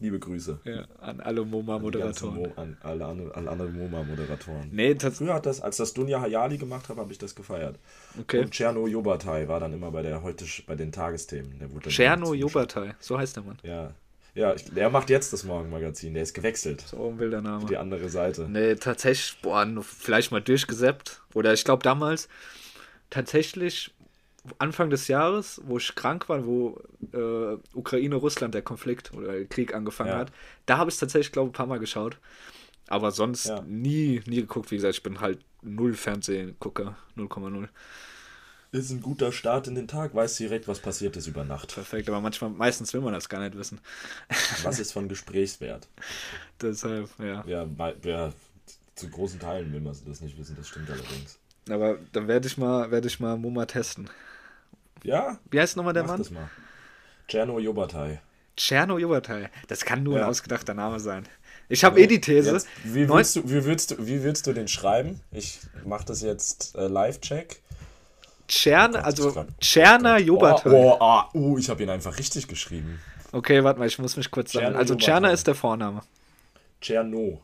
Liebe Grüße. Ja, an alle MoMA-Moderatoren. Mo an alle, alle anderen MoMA-Moderatoren. Nee, Früher hat das, als das Dunja Hayali gemacht habe, habe ich das gefeiert. okay. Und Tscherno Jobatai war dann immer bei der heute bei den Tagesthemen. Der wurde Tscherno. Jobatai, so heißt der Mann. Ja. Ja, ich, der macht jetzt das Morgenmagazin. Der ist gewechselt. So ein wilder auf Name. Die andere Seite. Nee, tatsächlich, boah, vielleicht mal durchgesäppt. Oder ich glaube damals, tatsächlich Anfang des Jahres, wo ich krank war, wo äh, Ukraine-Russland der Konflikt oder der Krieg angefangen Ja. hat, da habe ich es tatsächlich, glaube ich, ein paar Mal geschaut. Aber sonst Ja. nie, nie geguckt. Wie gesagt, ich bin halt null Fernsehgucker, 0,0. Ist ein guter Start in den Tag. Weiß direkt, was passiert ist über Nacht. Perfekt, aber manchmal, meistens will man das gar nicht wissen. Was ist von Gesprächswert? Deshalb, ja. Ja, ja, zu großen Teilen will man das nicht wissen. Das stimmt allerdings. Aber dann werde ich mal, werde ich mal Muma testen. Ja, Wie heißt nochmal der mach Mann? das mal. Tscherno Jobatai. Tscherno Jobatai. Das kann nur Ja. ein ausgedachter Name sein. Ich habe eh die These. Jetzt, wie, willst du, wie, willst du, wie willst du den schreiben? Ich mache das jetzt äh, Live-Check. Tschern, Gott, also glaub- Tscherner Jobatai. Oh, oh, ah, uh, ich habe ihn einfach richtig geschrieben. Okay, warte mal, ich muss mich kurz sagen. Also. Tscherner ist der Vorname. Tscherno.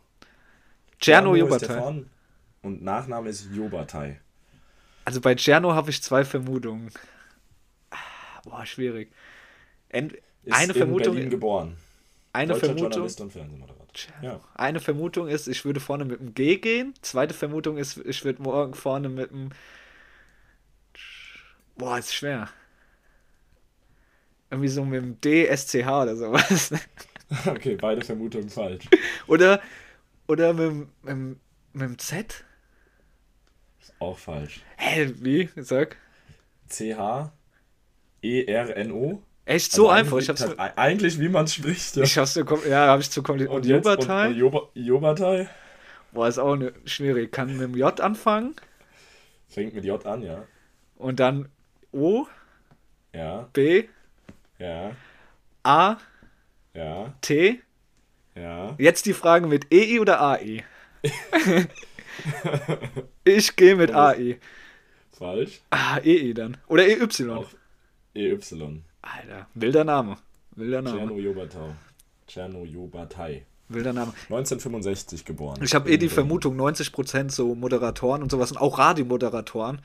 Tscherno ist der Jobatai. Und Nachname ist Jobatai. Also bei Tscherno habe ich zwei Vermutungen. Ah, Boah, schwierig. Ent Ist eine in Vermutung, Berlin geboren. eine Deutscher Vermutung, Journalist und Fernsehmoderator. Ja. eine Vermutung ist, ich würde vorne mit dem G gehen. Zweite Vermutung ist, ich würde morgen vorne mit dem Boah, ist schwer. Irgendwie so mit dem D, SCH oder sowas. Okay, beide Vermutungen falsch. Oder, oder mit, dem- mit, Mit dem Z? Auch falsch. Hä, wie? Sag. C-H-E-R-N-O. Echt so Also einfach? Ich eigentlich- hab's, ta- eigentlich, wie man spricht. Ja. ich hab's kom- ja, hab ich zu kompliziert. Und? Und, und Joba- Jobertai Boah, ist auch ne, schwierig. Kann mit dem J anfangen fängt mit J an, ja. und dann O, Ja, B, ja, A, ja, T. ja. Jetzt die Frage mit EI oder AI? ich gehe mit AI. Falsch. Ah, EI dann. Oder EY. Auch EY. Alter, wilder Name. Wilder Name. Tscherno Jobatau. Tscherno Jobatai. Wilder Name. 1965 geboren. Ich habe eh die Vermutung, 90% so Moderatoren und sowas und auch Radiomoderatoren,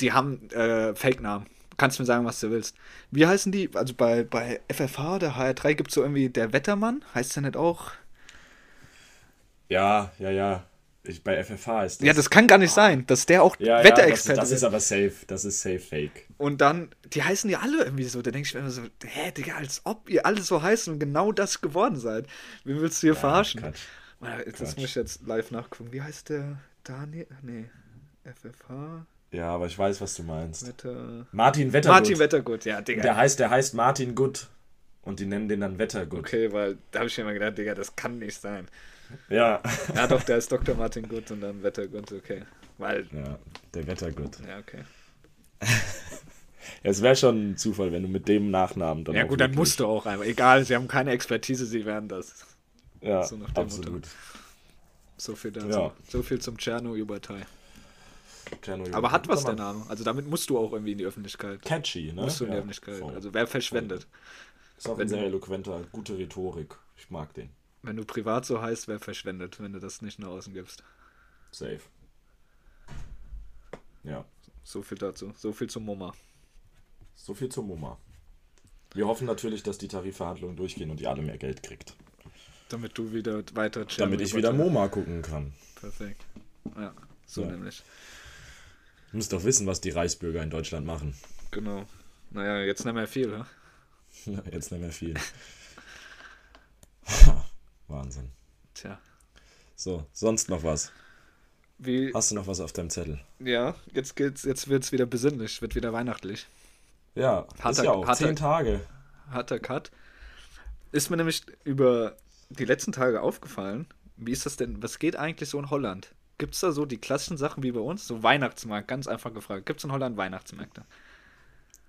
die haben äh, Fake-Namen. Kannst mir sagen, was du willst. Wie heißen die? Also bei, bei FFH oder HR3 gibt es so irgendwie der Wettermann. Heißt der nicht auch? Ja, ja, ja. Bei FFH ist das. Ja, das kann gar nicht sein, dass der auch ja, ja, Wetterexperte das, das ist aber safe. Das ist safe fake. Und dann, die heißen ja alle irgendwie so. Da denke ich mir immer so, hä, Digga, als ob ihr alle so heißt und genau das geworden seid. Wen willst du hier verarschen? Quatsch. Das Quatsch. muss ich jetzt live nachgucken. Wie heißt der? Daniel? Nee. FFH? Ja, aber ich weiß, was du meinst. Wetter. Martin Wettergut. Martin Wettergut, ja, Digga. Der heißt, der heißt Martin Gut. Und die nennen den dann Wettergut. okay, weil da habe ich mir immer gedacht, Digga, das kann nicht sein. Ja. Ja, doch, der ist Dr. Martin Gut und dann Wettergut, okay. Weil, ja, der Wettergut. ja, okay. Ja, es wäre schon ein Zufall, wenn du mit dem Nachnamen dann Ja, gut, dann musst du auch einfach. Egal, sie haben keine Expertise, sie werden das. Ja, so absolut. So viel dazu. Ja. So viel zum Tscherno-Überteil. Tscherno Aber hat was der. Name. Also damit musst du auch irgendwie in die Öffentlichkeit. Catchy, ne? Musst du in die Ja, Öffentlichkeit. voll. Also wer verschwendet. Ist auch ein sehr eloquenter, gute Rhetorik. Ich mag den. Wenn du privat so heißt, wer verschwendet, wenn du das nicht nach außen gibst. Safe. Ja, So viel dazu. So viel zum MoMA. so viel zum MoMA. Wir hoffen natürlich, dass die Tarifverhandlungen durchgehen und ihr alle mehr Geld kriegt. Damit du wieder weiter Damit ich wieder MoMA gucken kann. Perfekt. Ja, so Ja. nämlich. Du musst doch wissen, was die Reichsbürger in Deutschland machen. Genau. Naja, jetzt nicht mehr viel, ne? Jetzt nicht mehr viel. Wahnsinn. Tja. So, sonst noch was? Wie, Hast du noch was auf deinem Zettel? ja, jetzt geht's, jetzt wird's wieder besinnlich, wird wieder weihnachtlich. Ja, ist Harter- ja auch. harter- Zehn Tage. Harter Cut. Ist mir nämlich über die letzten Tage aufgefallen, wie ist das denn, was geht eigentlich so in Holland? Gibt es da so die klassischen Sachen wie bei uns? So Weihnachtsmarkt, ganz einfach gefragt. Gibt es in Holland Weihnachtsmärkte?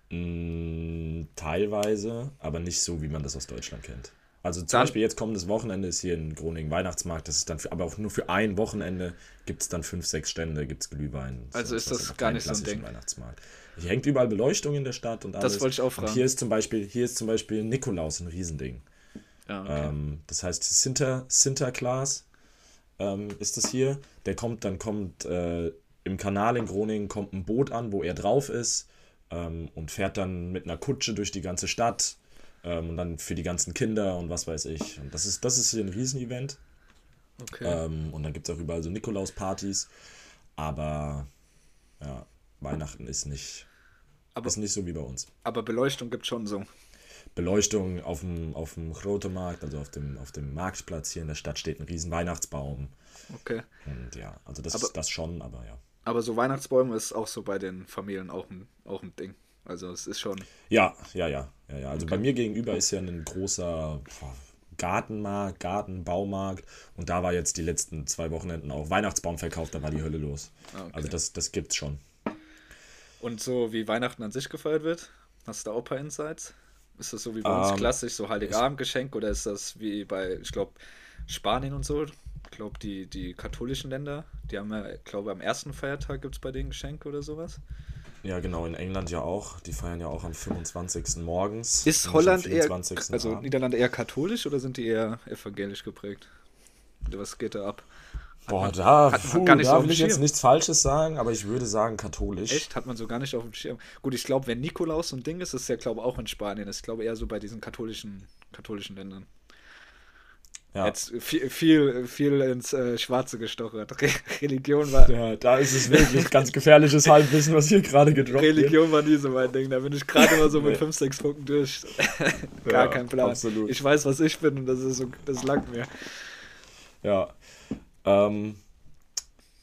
Mm, teilweise, aber nicht so, wie man das aus Deutschland kennt. Also zum Dann- Beispiel jetzt kommendes Wochenende ist hier in Groningen Weihnachtsmarkt, das ist dann für, aber auch nur für ein Wochenende gibt es dann fünf, sechs Stände, gibt es Glühwein. Also ist das ist noch gar nicht so ein Ding? Weihnachtsmarkt. Hier hängt überall Beleuchtung in der Stadt und alles. wollte ich auch Und fragen. hier ist zum Beispiel, hier ist zum Beispiel Nikolaus ein Riesending. Ja, okay. Ähm, das heißt Sinter, Sinterklaas ähm, ist das hier. Der kommt, dann kommt äh, im Kanal in Groningen kommt ein Boot an, wo er drauf ist ähm, und fährt dann mit einer Kutsche durch die ganze Stadt ähm, und dann für die ganzen Kinder und was weiß ich. Und das ist, das ist hier ein Riesenevent. okay. Ähm, und dann gibt es auch überall so Nikolaus-Partys. Aber ja, Weihnachten ist nicht, Aber- ist nicht so wie bei uns. Aber Beleuchtung gibt schon so. Beleuchtung auf dem, auf dem Grote Markt, also auf dem, auf dem Marktplatz hier in der Stadt steht ein riesen Weihnachtsbaum. Okay. Und ja, also das Aber- ist das schon, aber ja. Aber so Weihnachtsbäume ist auch so bei den Familien auch ein, auch ein Ding. Also es ist schon. Ja, ja, ja, ja, ja. Also bei mir gegenüber ist ja ein großer Gartenmarkt, Gartenbaumarkt und da war jetzt die letzten zwei Wochenenden auch Weihnachtsbaum verkauft, da war die Hölle los. Ah, okay. Also das, das gibt's schon. Und so wie Weihnachten an sich gefeiert wird, hast du da auch ein paar Insights? Ist das so wie bei uns Ähm, klassisch, so Heiligabendgeschenk oder ist das wie bei, ich glaube, Spanien und so? Ich glaube, die, die katholischen Länder, die haben ja, ich glaube, am ersten Feiertag gibt es bei denen Geschenke oder sowas. Ja, genau, in England ja auch. Die feiern ja auch am 25. morgens. Ist Holland eher, 24. also Abend. Niederlande eher katholisch oder sind die eher evangelisch geprägt? Oder was geht da ab? Boah, man- da, hat puh, gar nicht so da will ich jetzt nichts Falsches sagen, aber ich würde sagen katholisch. Echt? Hat man so gar nicht auf dem Schirm. Gut, ich glaube, wenn Nikolaus so ein Ding ist, ist ja, glaube ich, auch in Spanien. Das ist, glaube ich, eher so bei diesen katholischen, katholischen Ländern. Ja. Jetzt viel, viel, viel ins äh, Schwarze gestochert. Re Religion war. ja, da ist es wirklich ganz gefährliches Halbwissen, was hier gerade gedroppt wird. Religion war nie so mein Ding. Da bin ich gerade immer so mit Nee. 5, 6 Punkten durch. Gar Ja, kein Plan. absolut. Ich weiß, was ich bin und das ist so, das langt mir. Ja. Ähm,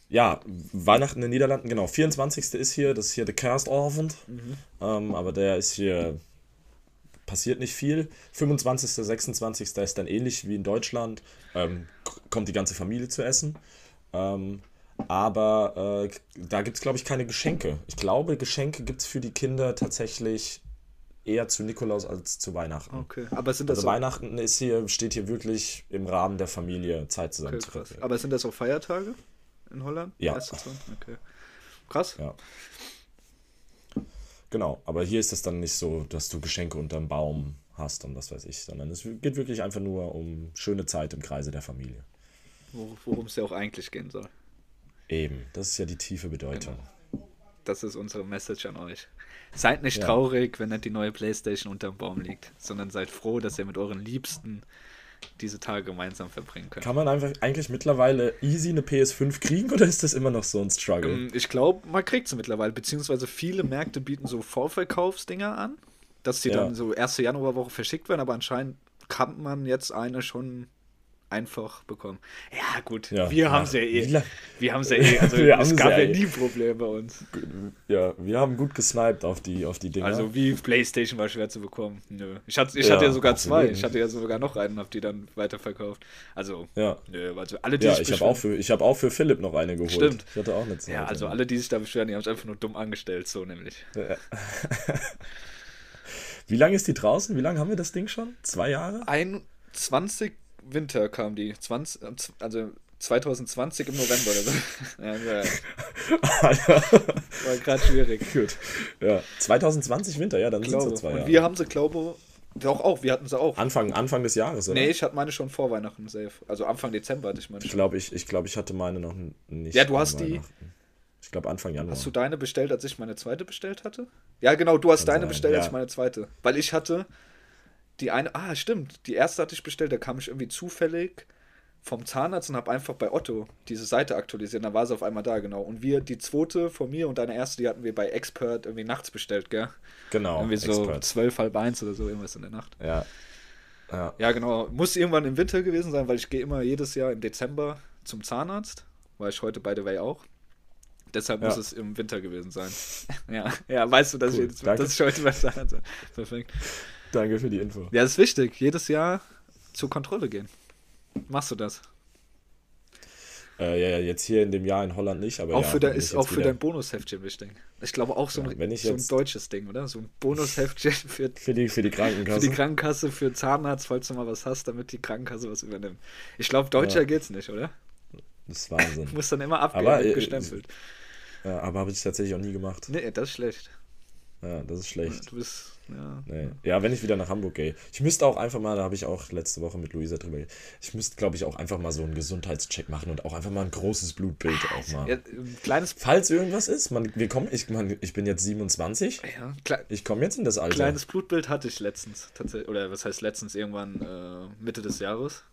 ja, Weihnachten in den Niederlanden, genau. 24. ist hier, das ist hier der Kerstabend. Mhm. Ähm, aber der ist hier, passiert nicht viel. 25., 26. ist dann ähnlich wie in Deutschland. Ähm, kommt die ganze Familie zu essen. Ähm, aber äh, da gibt es, glaube ich, keine Geschenke. Ich glaube, Geschenke gibt es für die Kinder tatsächlich eher zu Nikolaus als zu Weihnachten. Okay. Aber sind das Also so, Weihnachten ist hier, steht hier wirklich im Rahmen der Familie Zeit zusammen okay, zu krass. Aber sind das auch Feiertage in Holland? Ja. Okay. Krass. Ja. Genau, aber hier ist es dann nicht so, dass du Geschenke unterm Baum hast und was weiß ich, sondern es geht wirklich einfach nur um schöne Zeit im Kreise der Familie. Wo- Worum es ja auch eigentlich gehen soll. Eben, das ist ja die tiefe Bedeutung. Das ist unsere Message an euch. Seid nicht Ja. traurig, wenn nicht die neue Playstation unterm Baum liegt, sondern seid froh, dass ihr mit euren Liebsten diese Tage gemeinsam verbringen könnt. Kann man einfach eigentlich mittlerweile easy eine PS5 kriegen oder ist das immer noch so ein Struggle? Ähm, Ich glaube, man kriegt sie mittlerweile, beziehungsweise viele Märkte bieten so Vorverkaufsdinger an, dass die Ja. dann so erste Januarwoche verschickt werden, aber anscheinend kann man jetzt eine schon einfach bekommen. Ja, gut, Ja, wir ja. haben sie ja eh. Wir haben sie ja eh. Also es gab ja ja eh. nie Probleme bei uns. Ja, wir haben gut gesniped auf die, auf die Dinger. Also wie Playstation war schwer zu bekommen. Nö. Ich hatte, ich Ja, hatte ja sogar zwei. Ich hatte ja sogar noch einen, hab die dann weiterverkauft. Also, ja. nö, also alle, die Ja, ich habe auch, für- ich hab auch für Philipp noch eine geholt. Stimmt. Ich hatte auch eine Zeit. Ja, also alle, die sich da beschweren, die haben es einfach nur dumm angestellt, so nämlich. Wie lange ist die draußen? Wie lange haben wir das Ding schon? Zwei Jahre? 21 Winter kam die. 20, äh, also 2020 im November oder so. ja, ja, war gerade schwierig. Gut. Ja. 2020 Winter, ja, dann sind es zwei Und Jahre. wir haben sie, glaube doch auch, wir hatten sie auch. Anfang, Anfang des Jahres, oder? Nee, ich hatte meine schon vor Weihnachten safe. Also Anfang Dezember hatte ich meine Ich glaube, ich, ich, glaub, ich hatte meine noch nicht. Ja, du hast die-. Ich glaube, Anfang Januar. Hast du deine bestellt, als ich meine zweite bestellt hatte? Ja, genau, du hast Kann deine sein, bestellt, als ja. ich meine zweite. Weil ich hatte die eine, ah, stimmt, die erste hatte ich bestellt, da kam ich irgendwie zufällig vom Zahnarzt und habe einfach bei Otto diese Seite aktualisiert, dann war sie auf einmal da, genau. Und wir, die zweite von mir und deine erste, die hatten wir bei Expert irgendwie nachts bestellt, gell? genau, irgendwie so Expert. zwölf, halb eins oder so, irgendwas in der Nacht. Ja. Ja. Ja, genau. Muss irgendwann im Winter gewesen sein, weil ich gehe immer jedes Jahr im Dezember zum Zahnarzt. War ich heute, by the way, auch. Deshalb Ja. muss es im Winter gewesen sein. ja, ja, weißt du, dass, Cool, ich, danke. dass ich heute beim Zahnarzt war. Perfekt. Danke für die Info. Ja, das ist wichtig. Jedes Jahr zur Kontrolle gehen. Machst du das? Äh, ja, ja, jetzt hier in dem Jahr in Holland nicht, aber auch ja, für, ich ist auch für wieder- dein Bonusheftchen wichtig. Ich glaube auch so ein, Ja, so ein deutsches Ding, oder? So ein Bonusheftchen für, Für die, für die für Krankenkasse. die Krankenkasse, für Zahnarzt, falls du mal was hast, damit die Krankenkasse was übernimmt. Ich glaube, deutscher Ja. geht's nicht, oder? das ist Wahnsinn. Muss dann immer abgeben, Aber, äh. Ja, aber habe ich tatsächlich auch nie gemacht. Nee, das ist schlecht. Ja, das ist schlecht. Du bist, ja. Nee. Ja, wenn ich wieder nach Hamburg gehe. Ich müsste auch einfach mal, da habe ich auch letzte Woche mit Luisa drüber ich müsste, glaube ich, auch einfach mal so einen Gesundheitscheck machen und auch einfach mal ein großes Blutbild auch mal. ja ein kleines, Falls irgendwas ist, man, wir kommen, ich, man, ich bin jetzt 27, ja, kle ich komme jetzt in das Alter. kleines Blutbild hatte ich letztens, tatsächlich, oder was heißt letztens, irgendwann äh, Mitte des Jahres.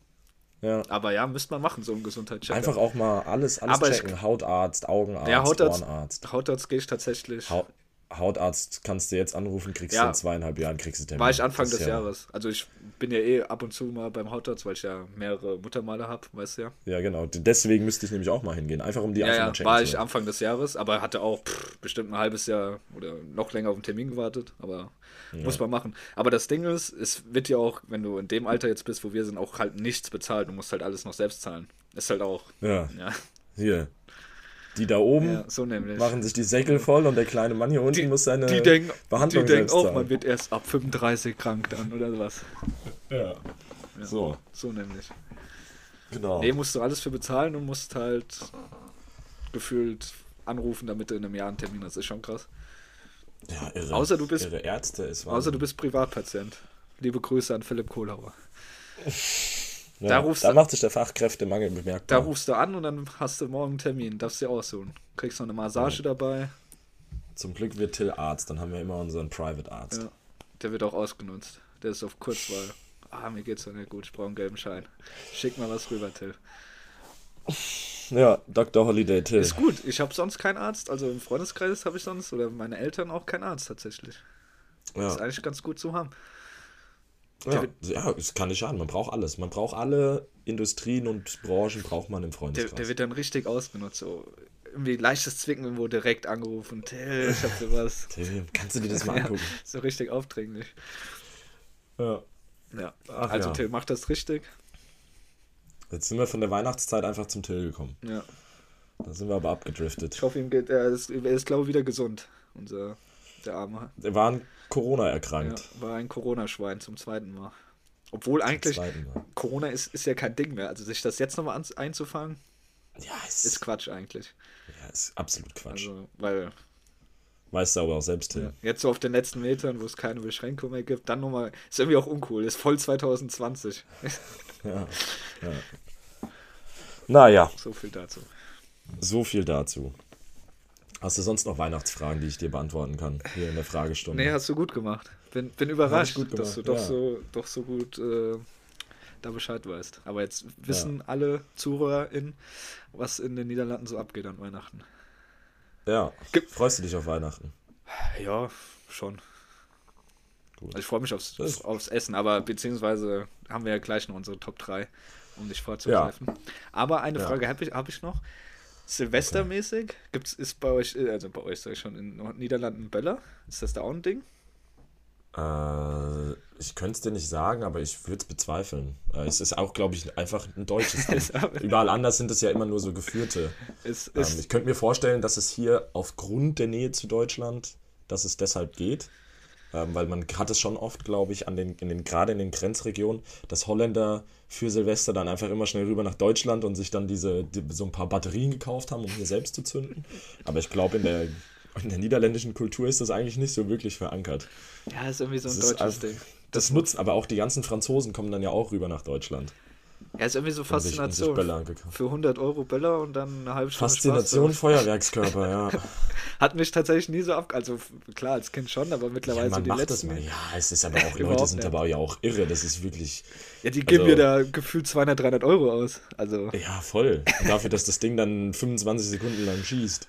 Ja. Aber ja, müsste man machen, so einen Gesundheitscheck. Einfach auch mal alles, alles Aber ich- checken. Hautarzt, Augenarzt, ja, Hautarzt, Ohrenarzt. Hautarzt gehe ich tatsächlich. Hau Hautarzt kannst du jetzt anrufen, kriegst Ja. du in zweieinhalb Jahren, kriegst du Termin. War ich Anfang des ja, Jahres. Also ich bin ja eh ab und zu mal beim Hautarzt, weil ich ja mehrere Muttermale habe, weißt du ja. Ja, genau. Deswegen müsste ich nämlich auch mal hingehen. Einfach um die Ja, einfach ja, checken war zu ich. Anfang des Jahres, aber hatte auch pff, bestimmt ein halbes Jahr oder noch länger auf den Termin gewartet, aber muss man machen. Aber das Ding ist, es wird ja auch, wenn du in dem Alter jetzt bist, wo wir sind, auch halt nichts bezahlt. Du musst halt alles noch selbst zahlen. Ist halt auch, Ja, ja, hier. Die da oben ja so machen sich die Säckel voll und der kleine Mann hier unten muss seine die denken, Behandlung die denken selbst auch, zahlen. man wird erst ab 35 krank dann oder was. Ja. So, So nämlich. genau. Nee, musst du alles für bezahlen und musst halt gefühlt anrufen, damit du in einem Jahr einen Termin hast. Ist schon krass. Ja, irre. Außer du bist- Irre Ärzte ist Außer Wahnsinn. du bist Privatpatient. Liebe Grüße an Philipp Kohlhauer. ja, da rufst da du- macht sich der Fachkräftemangel bemerkbar. Da rufst du an und dann hast du morgen einen Termin. Darfst dir aussuchen. Kriegst noch eine Massage dabei. Zum Glück wird Till Arzt, dann haben wir immer unseren Private Arzt. Ja. Der wird auch ausgenutzt. Der ist auf Kurzwahl. Ah, mir geht's doch nicht gut. Ich brauche einen gelben Schein. Schick mal was rüber, Till. Ja, Dr. Holiday Till. Ist gut. Ich habe sonst keinen Arzt. Also im Freundeskreis habe ich sonst oder meine Eltern auch keinen Arzt tatsächlich. Ja. Ist eigentlich ganz gut zu haben. Ja, ja, es kann nicht schaden. Man braucht alles. Man braucht alle Industrien und Branchen braucht man im Der, Freundeskreis. der wird dann richtig ausgenutzt. So, irgendwie leichtes Zwicken irgendwo direkt angerufen. Till, ich hab dir was. Till, kannst du dir das mal Ja, angucken? so richtig aufdringlich. Ja. Ja. Ach also ja. Till macht das richtig. Jetzt sind wir von der Weihnachtszeit einfach zum Till gekommen. Ja. Da sind wir aber abgedriftet. Ich hoffe, ihm geht, er ist, er ist glaube ich, wieder gesund. Unser, der Arme. Wir waren Corona Ja, erkrankt. war ein Corona-Schwein zum zweiten Mal. Obwohl eigentlich Mal. Corona ist, ist ja kein Ding mehr. Also sich das jetzt nochmal an- einzufangen, Ja, es ist Quatsch eigentlich. ja, ist absolut Quatsch. Also, weil weißt du aber auch selbst, Till. ja, jetzt so auf den letzten Metern, wo es keine Beschränkung mehr gibt, dann nochmal, ist irgendwie auch uncool, ist voll 2020. Ja. ja. Naja, so viel dazu. so viel dazu. Hast du sonst noch Weihnachtsfragen, die ich dir beantworten kann, hier in der Fragestunde? Nee, hast du gut gemacht. Bin, bin überrascht, gut dass du gemacht, doch, ja. so, doch so gut äh, da Bescheid weißt. Aber jetzt wissen alle ZuhörerInnen, was in den Niederlanden so abgeht an Weihnachten. ja. Gibt- Freust du dich auf Weihnachten? Ja, schon. Gut. Also ich freue mich aufs, aufs Essen, aber beziehungsweise haben wir ja gleich noch unsere Top 3, um dich vorzugreifen. Aber eine Ja. Frage habe ich, hab ich noch. Silvestermäßig, gibt's, ist bei euch, äh, also bei euch sag ich schon, in den Niederlanden Böller? Ist das da auch ein Ding? Äh, ich könnte es dir nicht sagen, aber ich würde es bezweifeln. Äh, es ist auch, glaube ich, einfach ein deutsches Ding. Überall anders sind es ja immer nur so geführte. Ist, Ähm, ich könnte mir vorstellen, dass es hier aufgrund der Nähe zu Deutschland, dass es deshalb geht. Ähm, weil man hat es schon oft, glaube ich, an den, in den, gerade in den Grenzregionen, dass Holländer für Silvester dann einfach immer schnell rüber nach Deutschland und sich dann diese, die, so ein paar Batterien gekauft haben, um hier selbst zu zünden. Aber ich glaube, in der, in der niederländischen Kultur ist das eigentlich nicht so wirklich verankert. ja, ist irgendwie so ein Das ist deutsches einfach- Ding. Das nutzen, aber auch die ganzen Franzosen kommen dann ja auch rüber nach Deutschland. Ja, ist irgendwie so Faszination. Für 100 Euro Böller und dann eine halbe Stunde Faszination. Feuerwerkskörper, ja. Hat mich tatsächlich nie so ab... Also klar, als Kind schon, aber ja mittlerweile so man die macht das letzten... mal. Ja, es ist aber auch, Leute sind nicht. aber ja auch irre. Das ist wirklich, Ja, die geben Also- mir da gefühlt 200, 300 Euro aus. Also, ja, voll. Und dafür, dass das Ding dann 25 Sekunden lang schießt.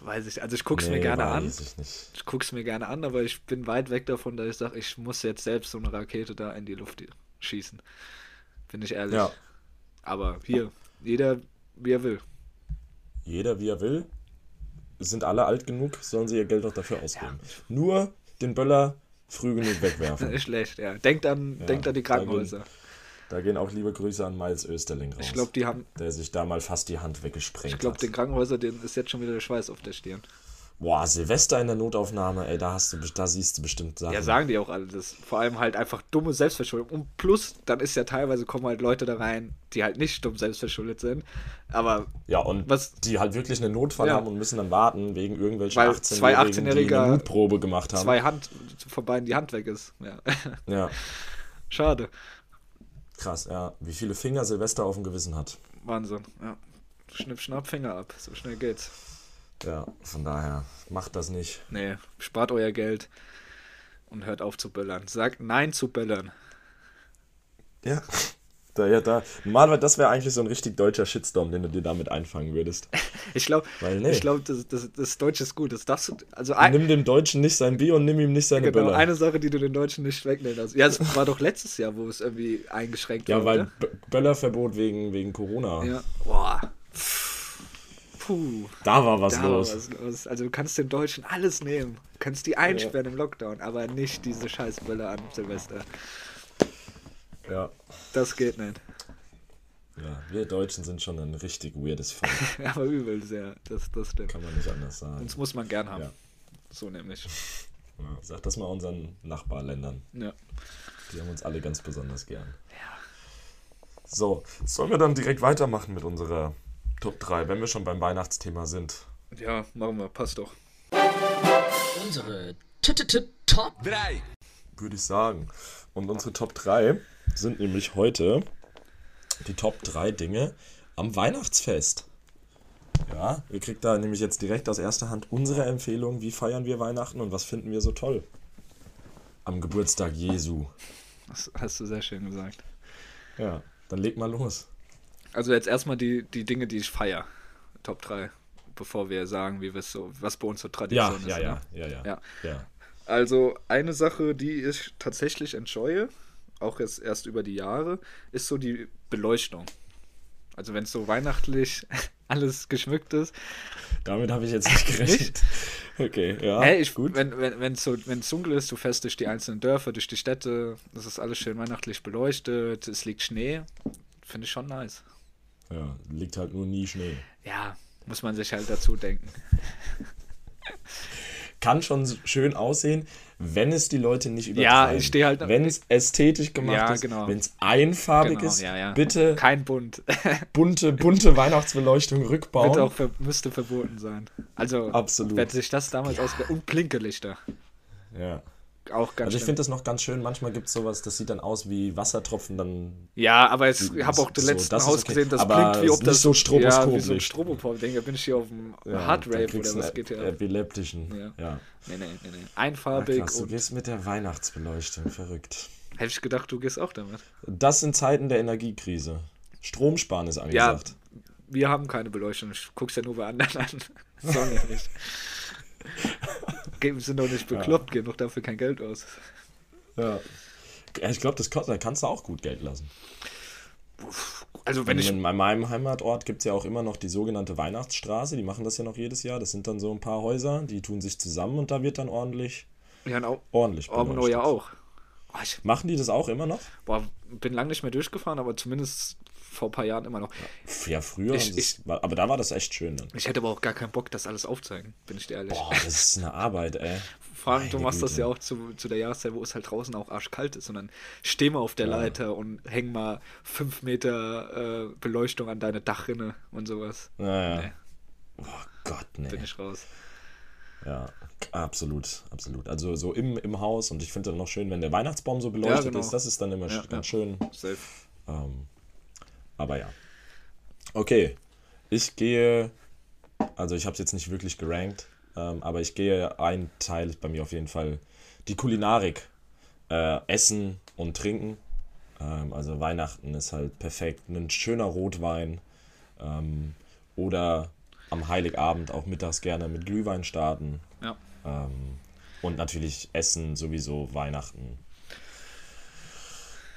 weiß ich. Also ich guck's mir Nee, gerne an. ich nicht. Ich guck's mir gerne an, aber ich bin weit weg davon, dass ich sage, ich muss jetzt selbst so eine Rakete da in die Luft schießen. Bin ich ehrlich. Ja, Aber hier, jeder wie er will. jeder wie er will. Sind alle alt genug, sollen sie ihr Geld auch dafür ausgeben. Nur den Böller früh genug wegwerfen. Ist schlecht, ja. Denkt an, Ja, denkt an die Krankenhäuser. Da gehen auch liebe Grüße an Miles Österling raus. Ich glaube, die haben, der sich da mal fast die Hand weggesprengt ich glaube, hat. den Krankenhäuser, denen ist jetzt schon wieder der Schweiß auf der Stirn. Boah, Silvester in der Notaufnahme, ey, da hast du, da siehst du bestimmt Sachen. Ja, sagen die auch alle. Das vor allem halt einfach dumme Selbstverschuldung. Und plus, dann ist ja teilweise kommen halt Leute da rein, die halt nicht dumm selbstverschuldet sind. Aber Ja, und Was- die halt wirklich einen Notfall Ja. haben und müssen dann warten wegen irgendwelchen Weil 18-Jährigen, zwei die 18-Jähriger eine Mutprobe gemacht haben. zwei Hand, von beiden die Hand weg ist. Ja. Ja, Schade. krass, ja. Wie viele Finger Silvester auf dem Gewissen hat. Wahnsinn. Ja. Schnipp, schnapp, Finger ab. So schnell geht's. Ja, von daher, macht das nicht. Nee, spart euer Geld und hört auf zu böllern. Sagt Nein zu böllern. Ja. Da, ja, da. Normalerweise, das wäre eigentlich so ein richtig deutscher Shitstorm, den du dir damit einfangen würdest. Ich glaube, Weil, nee. ich glaub, das, das, das Deutsche ist gut. Das darfst du, also ein, Nimm dem Deutschen nicht sein Bier und nimm ihm nicht seine genau, Böller. eine Sache, die du den Deutschen nicht wegnehmen darfst. Ja, es war doch letztes Jahr, wo es irgendwie eingeschränkt ja, war. weil oder? B Böllerverbot wegen, wegen Corona. Ja. Boah. Puh. Da war was Da war los. was los. Also du kannst den Deutschen alles nehmen. Du kannst die einsperren im Lockdown, aber nicht diese scheiß Böller an Silvester. Ja. Das geht nicht. ja, wir Deutschen sind schon ein richtig weirdes Volk. Aber übel sehr. Das, das stimmt. Kann man nicht anders sagen. Uns muss man gern haben. Ja. So nämlich. Ja, sag das mal unseren Nachbarländern. Ja. Die haben uns alle ganz besonders gern. So, sollen wir dann direkt weitermachen mit unserer Top 3, wenn wir schon beim Weihnachtsthema sind? Ja, machen wir. Passt doch. Unsere T -t -t Top Würde ich sagen. Und unsere Top 3 sind nämlich heute die Top 3 Dinge am Weihnachtsfest. Ja, ihr kriegt da nämlich jetzt direkt aus erster Hand unsere Empfehlung, wie feiern wir Weihnachten und was finden wir so toll am Geburtstag Jesu. Das hast du sehr schön gesagt. Ja, dann leg mal los. Also jetzt erstmal die, die Dinge, die ich feiere. Top 3. Bevor wir sagen, wie wir so, was bei uns so Tradition Ja, ist. ja, ne? ja, ja, ja, Ja. ja. Also eine Sache, die ich tatsächlich enjoye, auch jetzt erst über die Jahre, ist so die Beleuchtung. Also wenn es so weihnachtlich alles geschmückt ist. Damit habe ich jetzt nicht gerechnet. Okay, ja. Hey, ich, gut. Wenn es wenn, so, wenn's dunkel ist, du fährst durch die einzelnen Dörfer, durch die Städte, das ist alles schön weihnachtlich beleuchtet, es liegt Schnee. Finde ich schon nice. Ja, liegt halt nur nie Schnee. Ja, muss man sich halt dazu denken. Kann schon schön aussehen, wenn es die Leute nicht übertreiben. Ja, ich stehe halt- Wenn es ästhetisch gemacht Ja, ist, genau. wenn es einfarbig Genau, ist, ja, ja. bitte Kein Bund. bunte, bunte Weihnachtsbeleuchtung rückbauen. Wird auch ver müsste verboten sein. Also, Absolut. wenn sich das damals ausge... Und Blinkelichter. Ja. Auch ganz Also ich finde das noch ganz schön. Manchmal gibt es sowas, das sieht dann aus wie Wassertropfen, dann Ja, aber ich habe auch So, das letzte das ist Haus okay. gesehen, das Aber blinkt wie ob nicht das so Ja, wie so ein. Strobopop. Denke, bin ich hier auf dem ja, Hardrave oder was einen geht hier? epileptischen. Ja. Ja. Nee, nee, nee, nee. Ja, Einfarbig krass, du gehst mit der Weihnachtsbeleuchtung, verrückt. hätte ich gedacht, du gehst auch damit. Das in Zeiten der Energiekrise. Stromsparen ist Ja, angesagt. wir haben keine Beleuchtung. Ich guck's ja nur bei anderen an. Sonne nicht. Geben sind doch nicht bekloppt, geben doch dafür kein Geld aus. Ja. ja. Ich glaube, das kostet, da kannst du auch gut Geld lassen. Also wenn ich in meinem Heimatort gibt es ja auch immer noch die sogenannte Weihnachtsstraße. Die machen das ja noch jedes Jahr. Das sind dann so ein paar Häuser, die tun sich zusammen und da wird dann ordentlich, ja, auch, ordentlich Orbenau ja auch. Oh, ich Machen die das auch immer noch? boah, bin lange nicht mehr durchgefahren, aber zumindest vor ein paar Jahren immer noch. Ja, früher. Ich- sie es- aber da war das echt schön dann. Ich hätte aber auch gar keinen Bock, das alles aufzeigen, bin ich dir ehrlich. Boah, das ist eine Arbeit, ey. Vor allem, du machst das Güte. ja auch zu, zu der Jahreszeit, wo es halt draußen auch arschkalt ist. Und dann steh mal auf der Leiter und häng mal fünf Meter äh, Beleuchtung an deine Dachrinne und sowas. Naja. Nee. Oh Gott, nee. Bin ich raus. Ja, absolut, absolut. Also so im, im Haus und ich finde dann noch schön, wenn der Weihnachtsbaum so beleuchtet genau. ist. Das ist dann immer Ja, ganz ja. schön. Safe. Ähm, aber ja. Okay, ich gehe, also ich habe es jetzt nicht wirklich gerankt, ähm, aber ich gehe, ein Teil ist bei mir auf jeden Fall die Kulinarik. Äh, Essen und Trinken. Ähm, also Weihnachten ist halt perfekt. Ein schöner Rotwein. Ähm, oder am Heiligabend auch mittags gerne mit Glühwein starten. Ja. Ähm, und natürlich Essen sowieso Weihnachten.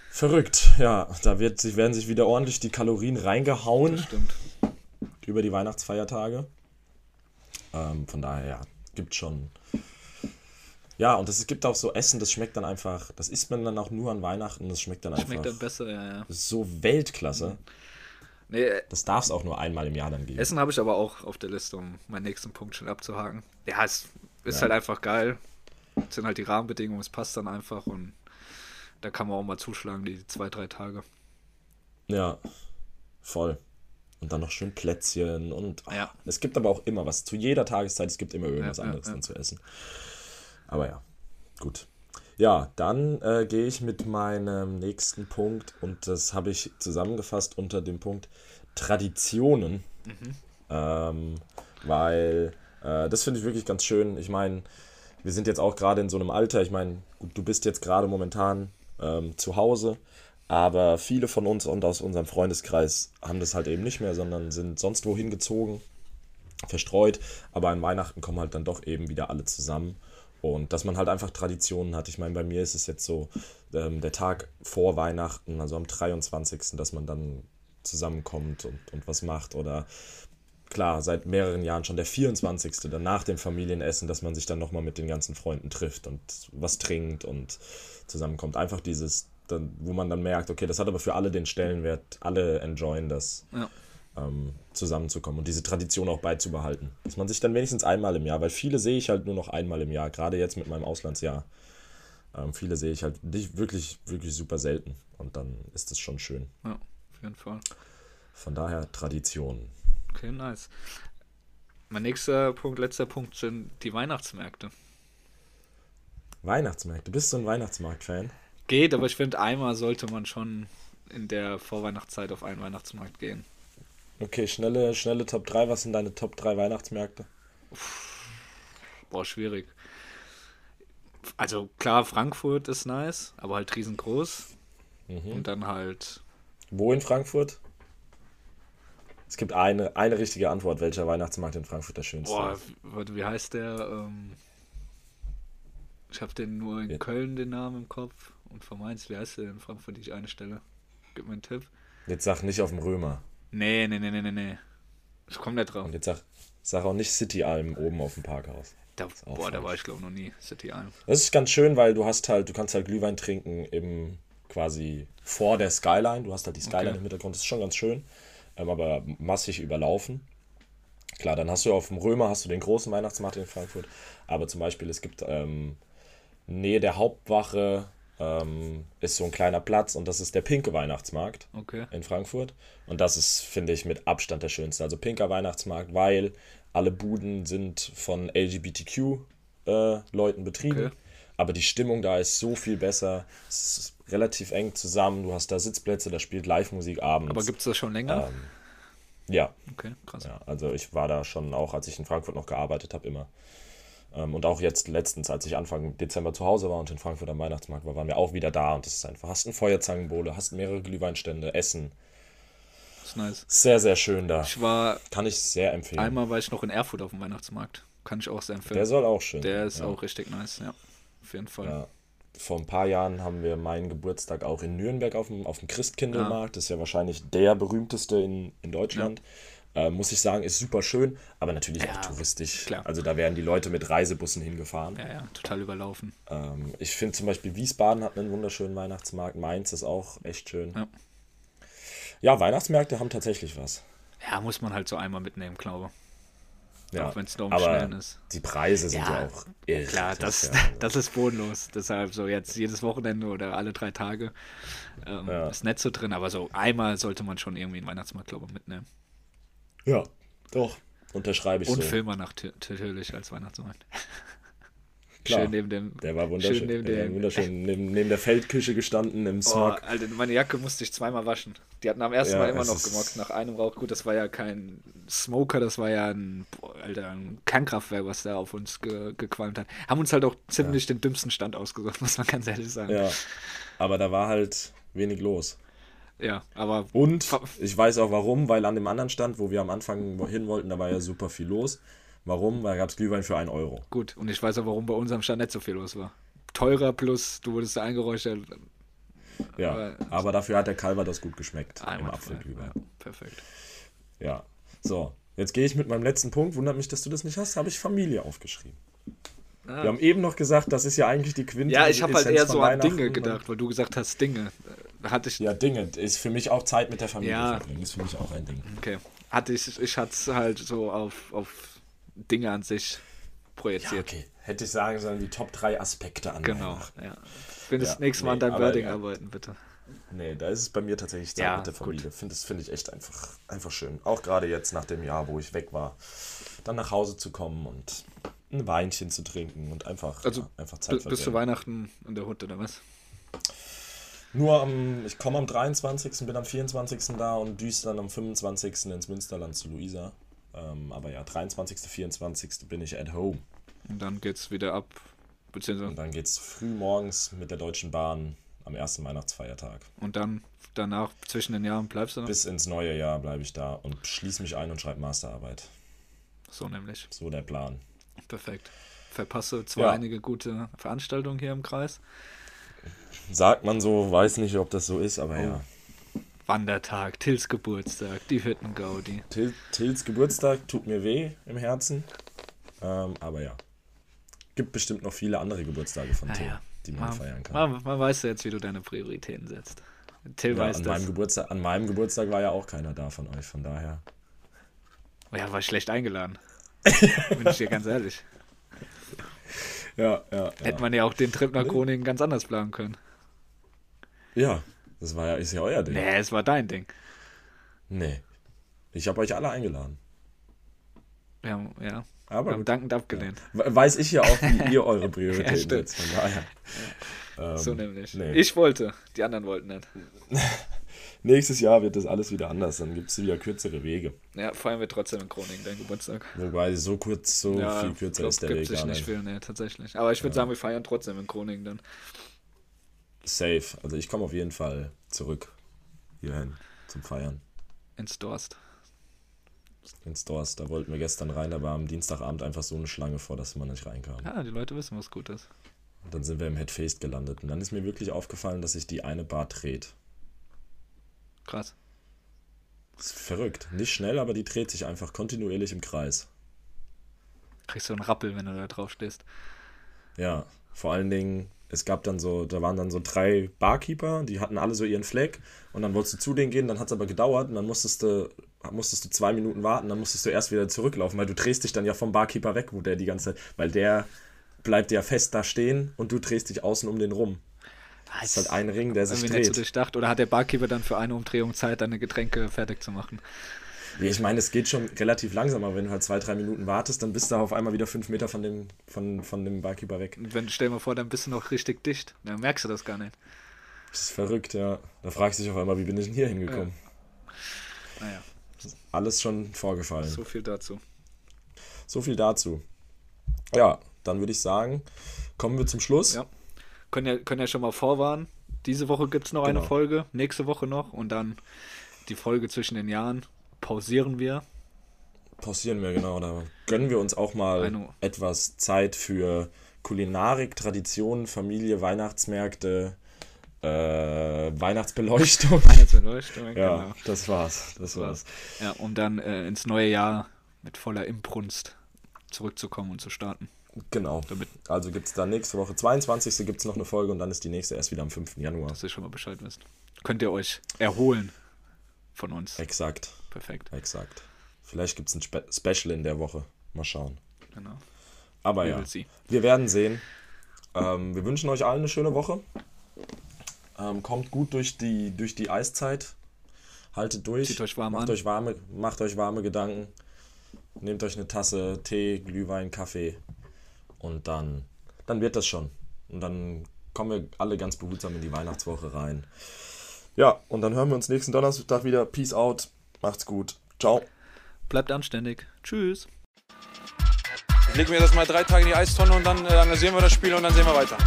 Verrückt, ja. Da wird, sich- werden sich wieder ordentlich die Kalorien reingehauen Stimmt. über die Weihnachtsfeiertage. Ähm, von daher, ja, gibt schon. Ja, und es gibt auch so Essen, das schmeckt dann einfach, das isst man dann auch nur an Weihnachten, das schmeckt dann einfach Schmeckt dann besser, ja, ja. das so Weltklasse. Nee, äh, Das darf es auch nur einmal im Jahr dann geben. Essen habe ich aber auch auf der Liste, um meinen nächsten Punkt schon abzuhaken. Ja, es ist Ja. halt einfach geil. Es sind halt die Rahmenbedingungen, es passt dann einfach und da kann man auch mal zuschlagen, die zwei, drei Tage. Ja, voll. Und dann noch schön Plätzchen und ach, Ja. es gibt aber auch immer was. Zu jeder Tageszeit, es gibt immer irgendwas Ja, anderes ja. dann zu essen. Aber ja, gut. Ja, dann äh, gehe ich mit meinem nächsten Punkt und das habe ich zusammengefasst unter dem Punkt Traditionen. Mhm. Ähm, weil äh, das finde ich wirklich ganz schön. Ich meine, wir sind jetzt auch gerade in so einem Alter. Ich meine, du bist jetzt gerade momentan ähm, zu Hause, aber viele von uns und aus unserem Freundeskreis haben das halt eben nicht mehr, sondern sind sonst wohin gezogen, verstreut. Aber an Weihnachten kommen halt dann doch eben wieder alle zusammen. Und dass man halt einfach Traditionen hat. Ich meine, bei mir ist es jetzt so, ähm, der Tag vor Weihnachten, also am 23., dass man dann zusammenkommt und, und was macht. Oder klar, seit mehreren Jahren schon der 24. dann nach dem Familienessen, dass man sich dann nochmal mit den ganzen Freunden trifft und was trinkt und zusammenkommt. Einfach dieses, dann, wo man dann merkt, okay, das hat aber für alle den Stellenwert, alle enjoyen das, Ja. ähm, zusammenzukommen und diese Tradition auch beizubehalten. Dass man sich dann wenigstens einmal im Jahr, weil viele sehe ich halt nur noch einmal im Jahr, gerade jetzt mit meinem Auslandsjahr. Ähm, viele sehe ich halt nicht wirklich, wirklich super selten und dann ist es schon schön. Ja, auf jeden Fall. Von daher Tradition. Okay, nice. Mein nächster Punkt, letzter Punkt sind die Weihnachtsmärkte. Weihnachtsmärkte. Bist du ein Weihnachtsmarkt-Fan? Geht, aber ich finde, einmal sollte man schon in der Vorweihnachtszeit auf einen Weihnachtsmarkt gehen. Okay, schnelle, schnelle Top 3. Was sind deine Top 3 Weihnachtsmärkte? Boah, schwierig. Also klar, Frankfurt ist nice, aber halt riesengroß. Mhm. Und dann halt, Wo in Frankfurt? Es gibt eine, eine richtige Antwort, welcher Weihnachtsmarkt in Frankfurt der schönste boah, ist. wie, wie heißt der? Ähm, ich habe den nur in Ja. Köln den Namen im Kopf. Und von Mainz, wie heißt der in Frankfurt, die ich eine Stelle? Gib mir einen Tipp. Jetzt sag nicht auf dem Römer. Nee, nee, nee, nee, nee, nee. Ich komme nicht drauf. Und jetzt sag, sag auch nicht City Alm oben auf dem Parkhaus. Da, boah, da falsch. war ich glaube noch nie. City Alm. Das ist ganz schön, weil du hast halt, du kannst halt Glühwein trinken im quasi vor der Skyline. Du hast halt die Skyline Okay. im Hintergrund, das ist schon ganz schön, aber massig überlaufen. Klar, dann hast du auf dem Römer hast du den großen Weihnachtsmarkt in Frankfurt, aber zum Beispiel es gibt ähm, Nähe der Hauptwache ähm, ist so ein kleiner Platz und das ist der pinke Weihnachtsmarkt Okay. in Frankfurt. Und das ist, finde ich, mit Abstand der schönste. Also pinker Weihnachtsmarkt, weil alle Buden sind von LGBTQ-Leuten betrieben. Okay. Aber die Stimmung da ist so viel besser. Es ist relativ eng zusammen. Du hast da Sitzplätze, da spielt Live-Musik abends. Aber gibt es das schon länger? ähm, ja, okay, krass. ja, also ich war da schon auch, als ich in Frankfurt noch gearbeitet habe, immer. Ähm, und auch jetzt letztens, als ich Anfang Dezember zu Hause war und in Frankfurt am Weihnachtsmarkt war, waren wir auch wieder da. Und das ist einfach, hast eine Feuerzangenbowle, hast mehrere Glühweinstände, Essen. Das ist nice. Sehr, sehr schön da. Ich war, Kann ich sehr empfehlen. einmal war ich noch in Erfurt auf dem Weihnachtsmarkt. Kann ich auch sehr empfehlen. Der soll auch schön Der ist ja. auch richtig nice, ja. Auf jeden Fall. Ja. Vor ein paar Jahren haben wir meinen Geburtstag auch in Nürnberg auf dem, auf dem Christkindlmarkt. Das ist ja wahrscheinlich der berühmteste in, in Deutschland. Äh, muss ich sagen, ist super schön, aber natürlich Ja, auch touristisch. klar. Also da werden die Leute mit Reisebussen hingefahren. Ja, ja, total überlaufen. Ähm, ich finde zum Beispiel Wiesbaden hat einen wunderschönen Weihnachtsmarkt. Mainz ist auch echt schön. Ja. Ja, Weihnachtsmärkte haben tatsächlich was. Ja, muss man halt so einmal mitnehmen, glaube Ja, Auch wenn's da aber umschnellen ist. die Preise sind ja, Ja, auch irre. Klar, das, ja. das ist bodenlos. Deshalb so jetzt jedes Wochenende oder alle drei Tage ähm, Ja. ist nicht so drin, aber so einmal sollte man schon irgendwie einen Weihnachtsmarkt, glaube ich, mitnehmen. Ja, doch. Unterschreibe ich Und so. Filmer natürlich als Weihnachtsmarkt. Klar, Schön neben dem. Der war wunderschön. Schön neben der dem. wunderschön. Neben, neben der Feldküche gestanden im Oh, Smog. Alter, meine Jacke musste ich zweimal waschen. Die hatten am ersten Ja, Mal immer noch gemockt nach einem Rauch. Gut, das war ja kein Smoker, das war ja ein, Alter, ein Kernkraftwerk, was da auf uns ge gequalmt hat. Haben uns halt auch ziemlich den dümmsten Stand ausgesucht, muss man ganz ehrlich sagen. Ja. Aber da war halt wenig los. Ja, aber Und ich weiß auch warum, weil an dem anderen Stand, wo wir am Anfang hin wollten, da war ja super viel los. Warum? Weil da gab es Glühwein für 1 Euro. gut. Und ich weiß auch, warum bei unserem Stand nicht so viel los war. Teurer plus, du wurdest da eingeräuchert. Ja. Aber- Aber dafür hat der Calvados gut geschmeckt im Apfelglühwein. Ja, perfekt. Ja. So, jetzt gehe ich mit meinem letzten Punkt. Wundert mich, dass du das nicht hast. Habe ich Familie aufgeschrieben. Wir haben eben noch gesagt, das ist ja eigentlich die Quinte. Ja, ich habe halt eher so an Dinge gedacht, weil du gesagt hast Dinge. Da Hatte ich, Ja, Dinge. Ist für mich auch Zeit mit der Familie Ja. verbringen. Ist für mich auch ein Ding. okay. Hatte ich, ich hatte es halt so auf, auf Dinge an sich Ja, projiziert. okay. Hätte ich sagen sollen, die Top 3 Aspekte an Genau, ja. Will das Ja, nächste Mal an nee, deinem aber Wording ja. arbeiten, bitte. Nee, da ist es bei mir tatsächlich Zeit Ja, mit der. Familie. Find, das finde ich echt einfach, einfach schön. Auch gerade jetzt nach dem Jahr, wo ich weg war, dann nach Hause zu kommen und ein Weinchen zu trinken und einfach, Also, ja, einfach Zeit Bis, bis zu verbringen. Weihnachten in der Hut, oder was? Nur am, ich komme am 23., bin am 24. da und düse dann am 25. ins Münsterland zu Luisa. Ähm, aber ja, 23., 24. bin ich at home. Und dann geht's wieder ab, beziehungsweise Und dann geht's früh morgens mit der Deutschen Bahn am ersten Weihnachtsfeiertag. und dann danach zwischen den Jahren bleibst du noch? Bis ins neue Jahr bleibe ich da und schließe mich ein und schreibe Masterarbeit. So nämlich. So der Plan. Perfekt. Verpasse zwar Ja. einige gute Veranstaltungen hier im Kreis. Sagt man so, weiß nicht, ob das so ist, aber Oh. ja. Wandertag, Tils Geburtstag, die Hüttengaudi. Til, Tils Geburtstag tut mir weh im Herzen. Ähm, aber ja. Gibt bestimmt noch viele andere Geburtstage von Till, Naja, die man man, feiern kann. man, man weiß ja jetzt, wie du deine Prioritäten setzt. Till Ja, weiß an, das. meinem Geburtstag, an meinem Geburtstag war ja auch keiner da von euch, von daher. Ja, war schlecht eingeladen. Bin ich dir ganz ehrlich. Ja, ja. Hätte man ja auch den Trip nach Groningen ganz anders planen können. Ja, das war ja, ist ja euer Ding. Nee, es war dein Ding. Nee. Ich habe euch alle eingeladen. Haben, ja, Aber wir haben dankend abgelehnt. We- Weiß ich ja auch, wie ihr eure Ja, Prioritäten stimmt. setzt. Von daher. Ähm, so nämlich. nee. Ich wollte, die anderen wollten nicht. Nächstes Jahr wird das alles wieder anders. Dann gibt es wieder kürzere Wege. Ja, feiern wir trotzdem in Groningen deinen Geburtstag. Wobei so kurz, so ja, viel kürzer glaub, ist der gibt Weg gar nicht nicht. viel, nee, tatsächlich. Aber ich würde sagen, wir feiern trotzdem in Groningen dann. Safe. Also ich komme auf jeden Fall zurück hierhin zum Feiern. Ins Dorst. Ins Dorst. Da wollten wir gestern rein, da war am Dienstagabend einfach so eine Schlange vor, dass man nicht reinkam. Ja, die Leute wissen, was gut ist. Und dann sind wir im Headfaced gelandet. Und dann ist mir wirklich aufgefallen, dass sich die eine Bar dreht. Krass. Das ist verrückt. Nicht schnell, aber die dreht sich einfach kontinuierlich im Kreis. Kriegst du einen Rappel, wenn du da drauf stehst. Ja, vor allen Dingen, es gab dann so, da waren dann so drei Barkeeper, die hatten alle so ihren Fleck und dann wolltest du zu denen gehen, dann hat es aber gedauert und dann musstest du, musstest du zwei Minuten warten, dann musstest du erst wieder zurücklaufen, weil du drehst dich dann ja vom Barkeeper weg, wo der die ganze Zeit, weil der bleibt ja fest da stehen und du drehst dich außen um den rum. Das ist halt ein Ring, der sich Irgendwie nicht so dreht. durchdacht. Oder hat der Barkeeper dann für eine Umdrehung Zeit, deine Getränke fertig zu machen? Ich meine, es geht schon relativ langsam, aber wenn du halt zwei, drei Minuten wartest, dann bist du auf einmal wieder fünf Meter von dem, von, von dem Barkeeper weg. Und wenn, stell dir mal vor, dann bist du noch richtig dicht. Dann merkst du das gar nicht. Das ist verrückt, ja. Da fragst du dich auf einmal, wie bin ich denn hier hingekommen? Naja, Alles schon vorgefallen. so viel dazu. So viel dazu. Ja, dann würde ich sagen, kommen wir zum Schluss. Ja. Können ja, können ja schon mal vorwarnen. Diese Woche gibt es noch eine Genau. Folge, nächste Woche noch und dann die Folge zwischen den Jahren pausieren wir. Pausieren wir, genau. Da gönnen wir uns auch mal etwas Zeit für Kulinarik, Traditionen, Familie, Weihnachtsmärkte, äh, Weihnachtsbeleuchtung. Weihnachtsbeleuchtung, Ja, genau. das war's. Das war's. Ja, um dann äh, ins neue Jahr mit voller Imbrunst zurückzukommen und zu starten. Genau. Damit, Also gibt es dann nächste Woche, 22. gibt es noch eine Folge und dann ist die nächste erst wieder am 5. Januar. dass ihr schon mal Bescheid wisst. Könnt ihr euch erholen von uns. Exakt, Perfekt. exakt. Vielleicht gibt es ein Spe Special in der Woche. Mal schauen. Genau. Aber We ja, wir werden sehen. Ähm, wir wünschen euch allen eine schöne Woche. Ähm, kommt gut durch die, durch die Eiszeit. Haltet durch. Zieht euch warm macht an. Euch warme, macht euch warme Gedanken. Nehmt euch eine Tasse Tee, Glühwein, Kaffee. Und dann, dann wird das schon. Und dann kommen wir alle ganz behutsam in die Weihnachtswoche rein. Ja, und dann hören wir uns nächsten Donnerstag wieder. Peace out. Macht's gut. Ciao. Bleibt anständig. Tschüss. Legen wir das mal drei Tage in die Eistonne und dann äh, analysieren wir das Spiel und dann sehen wir weiter.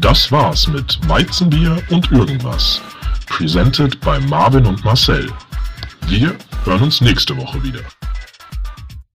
Das war's mit Weizenbier und irgendwas. Presented bei Marvin und Marcel. Wir hören uns nächste Woche wieder.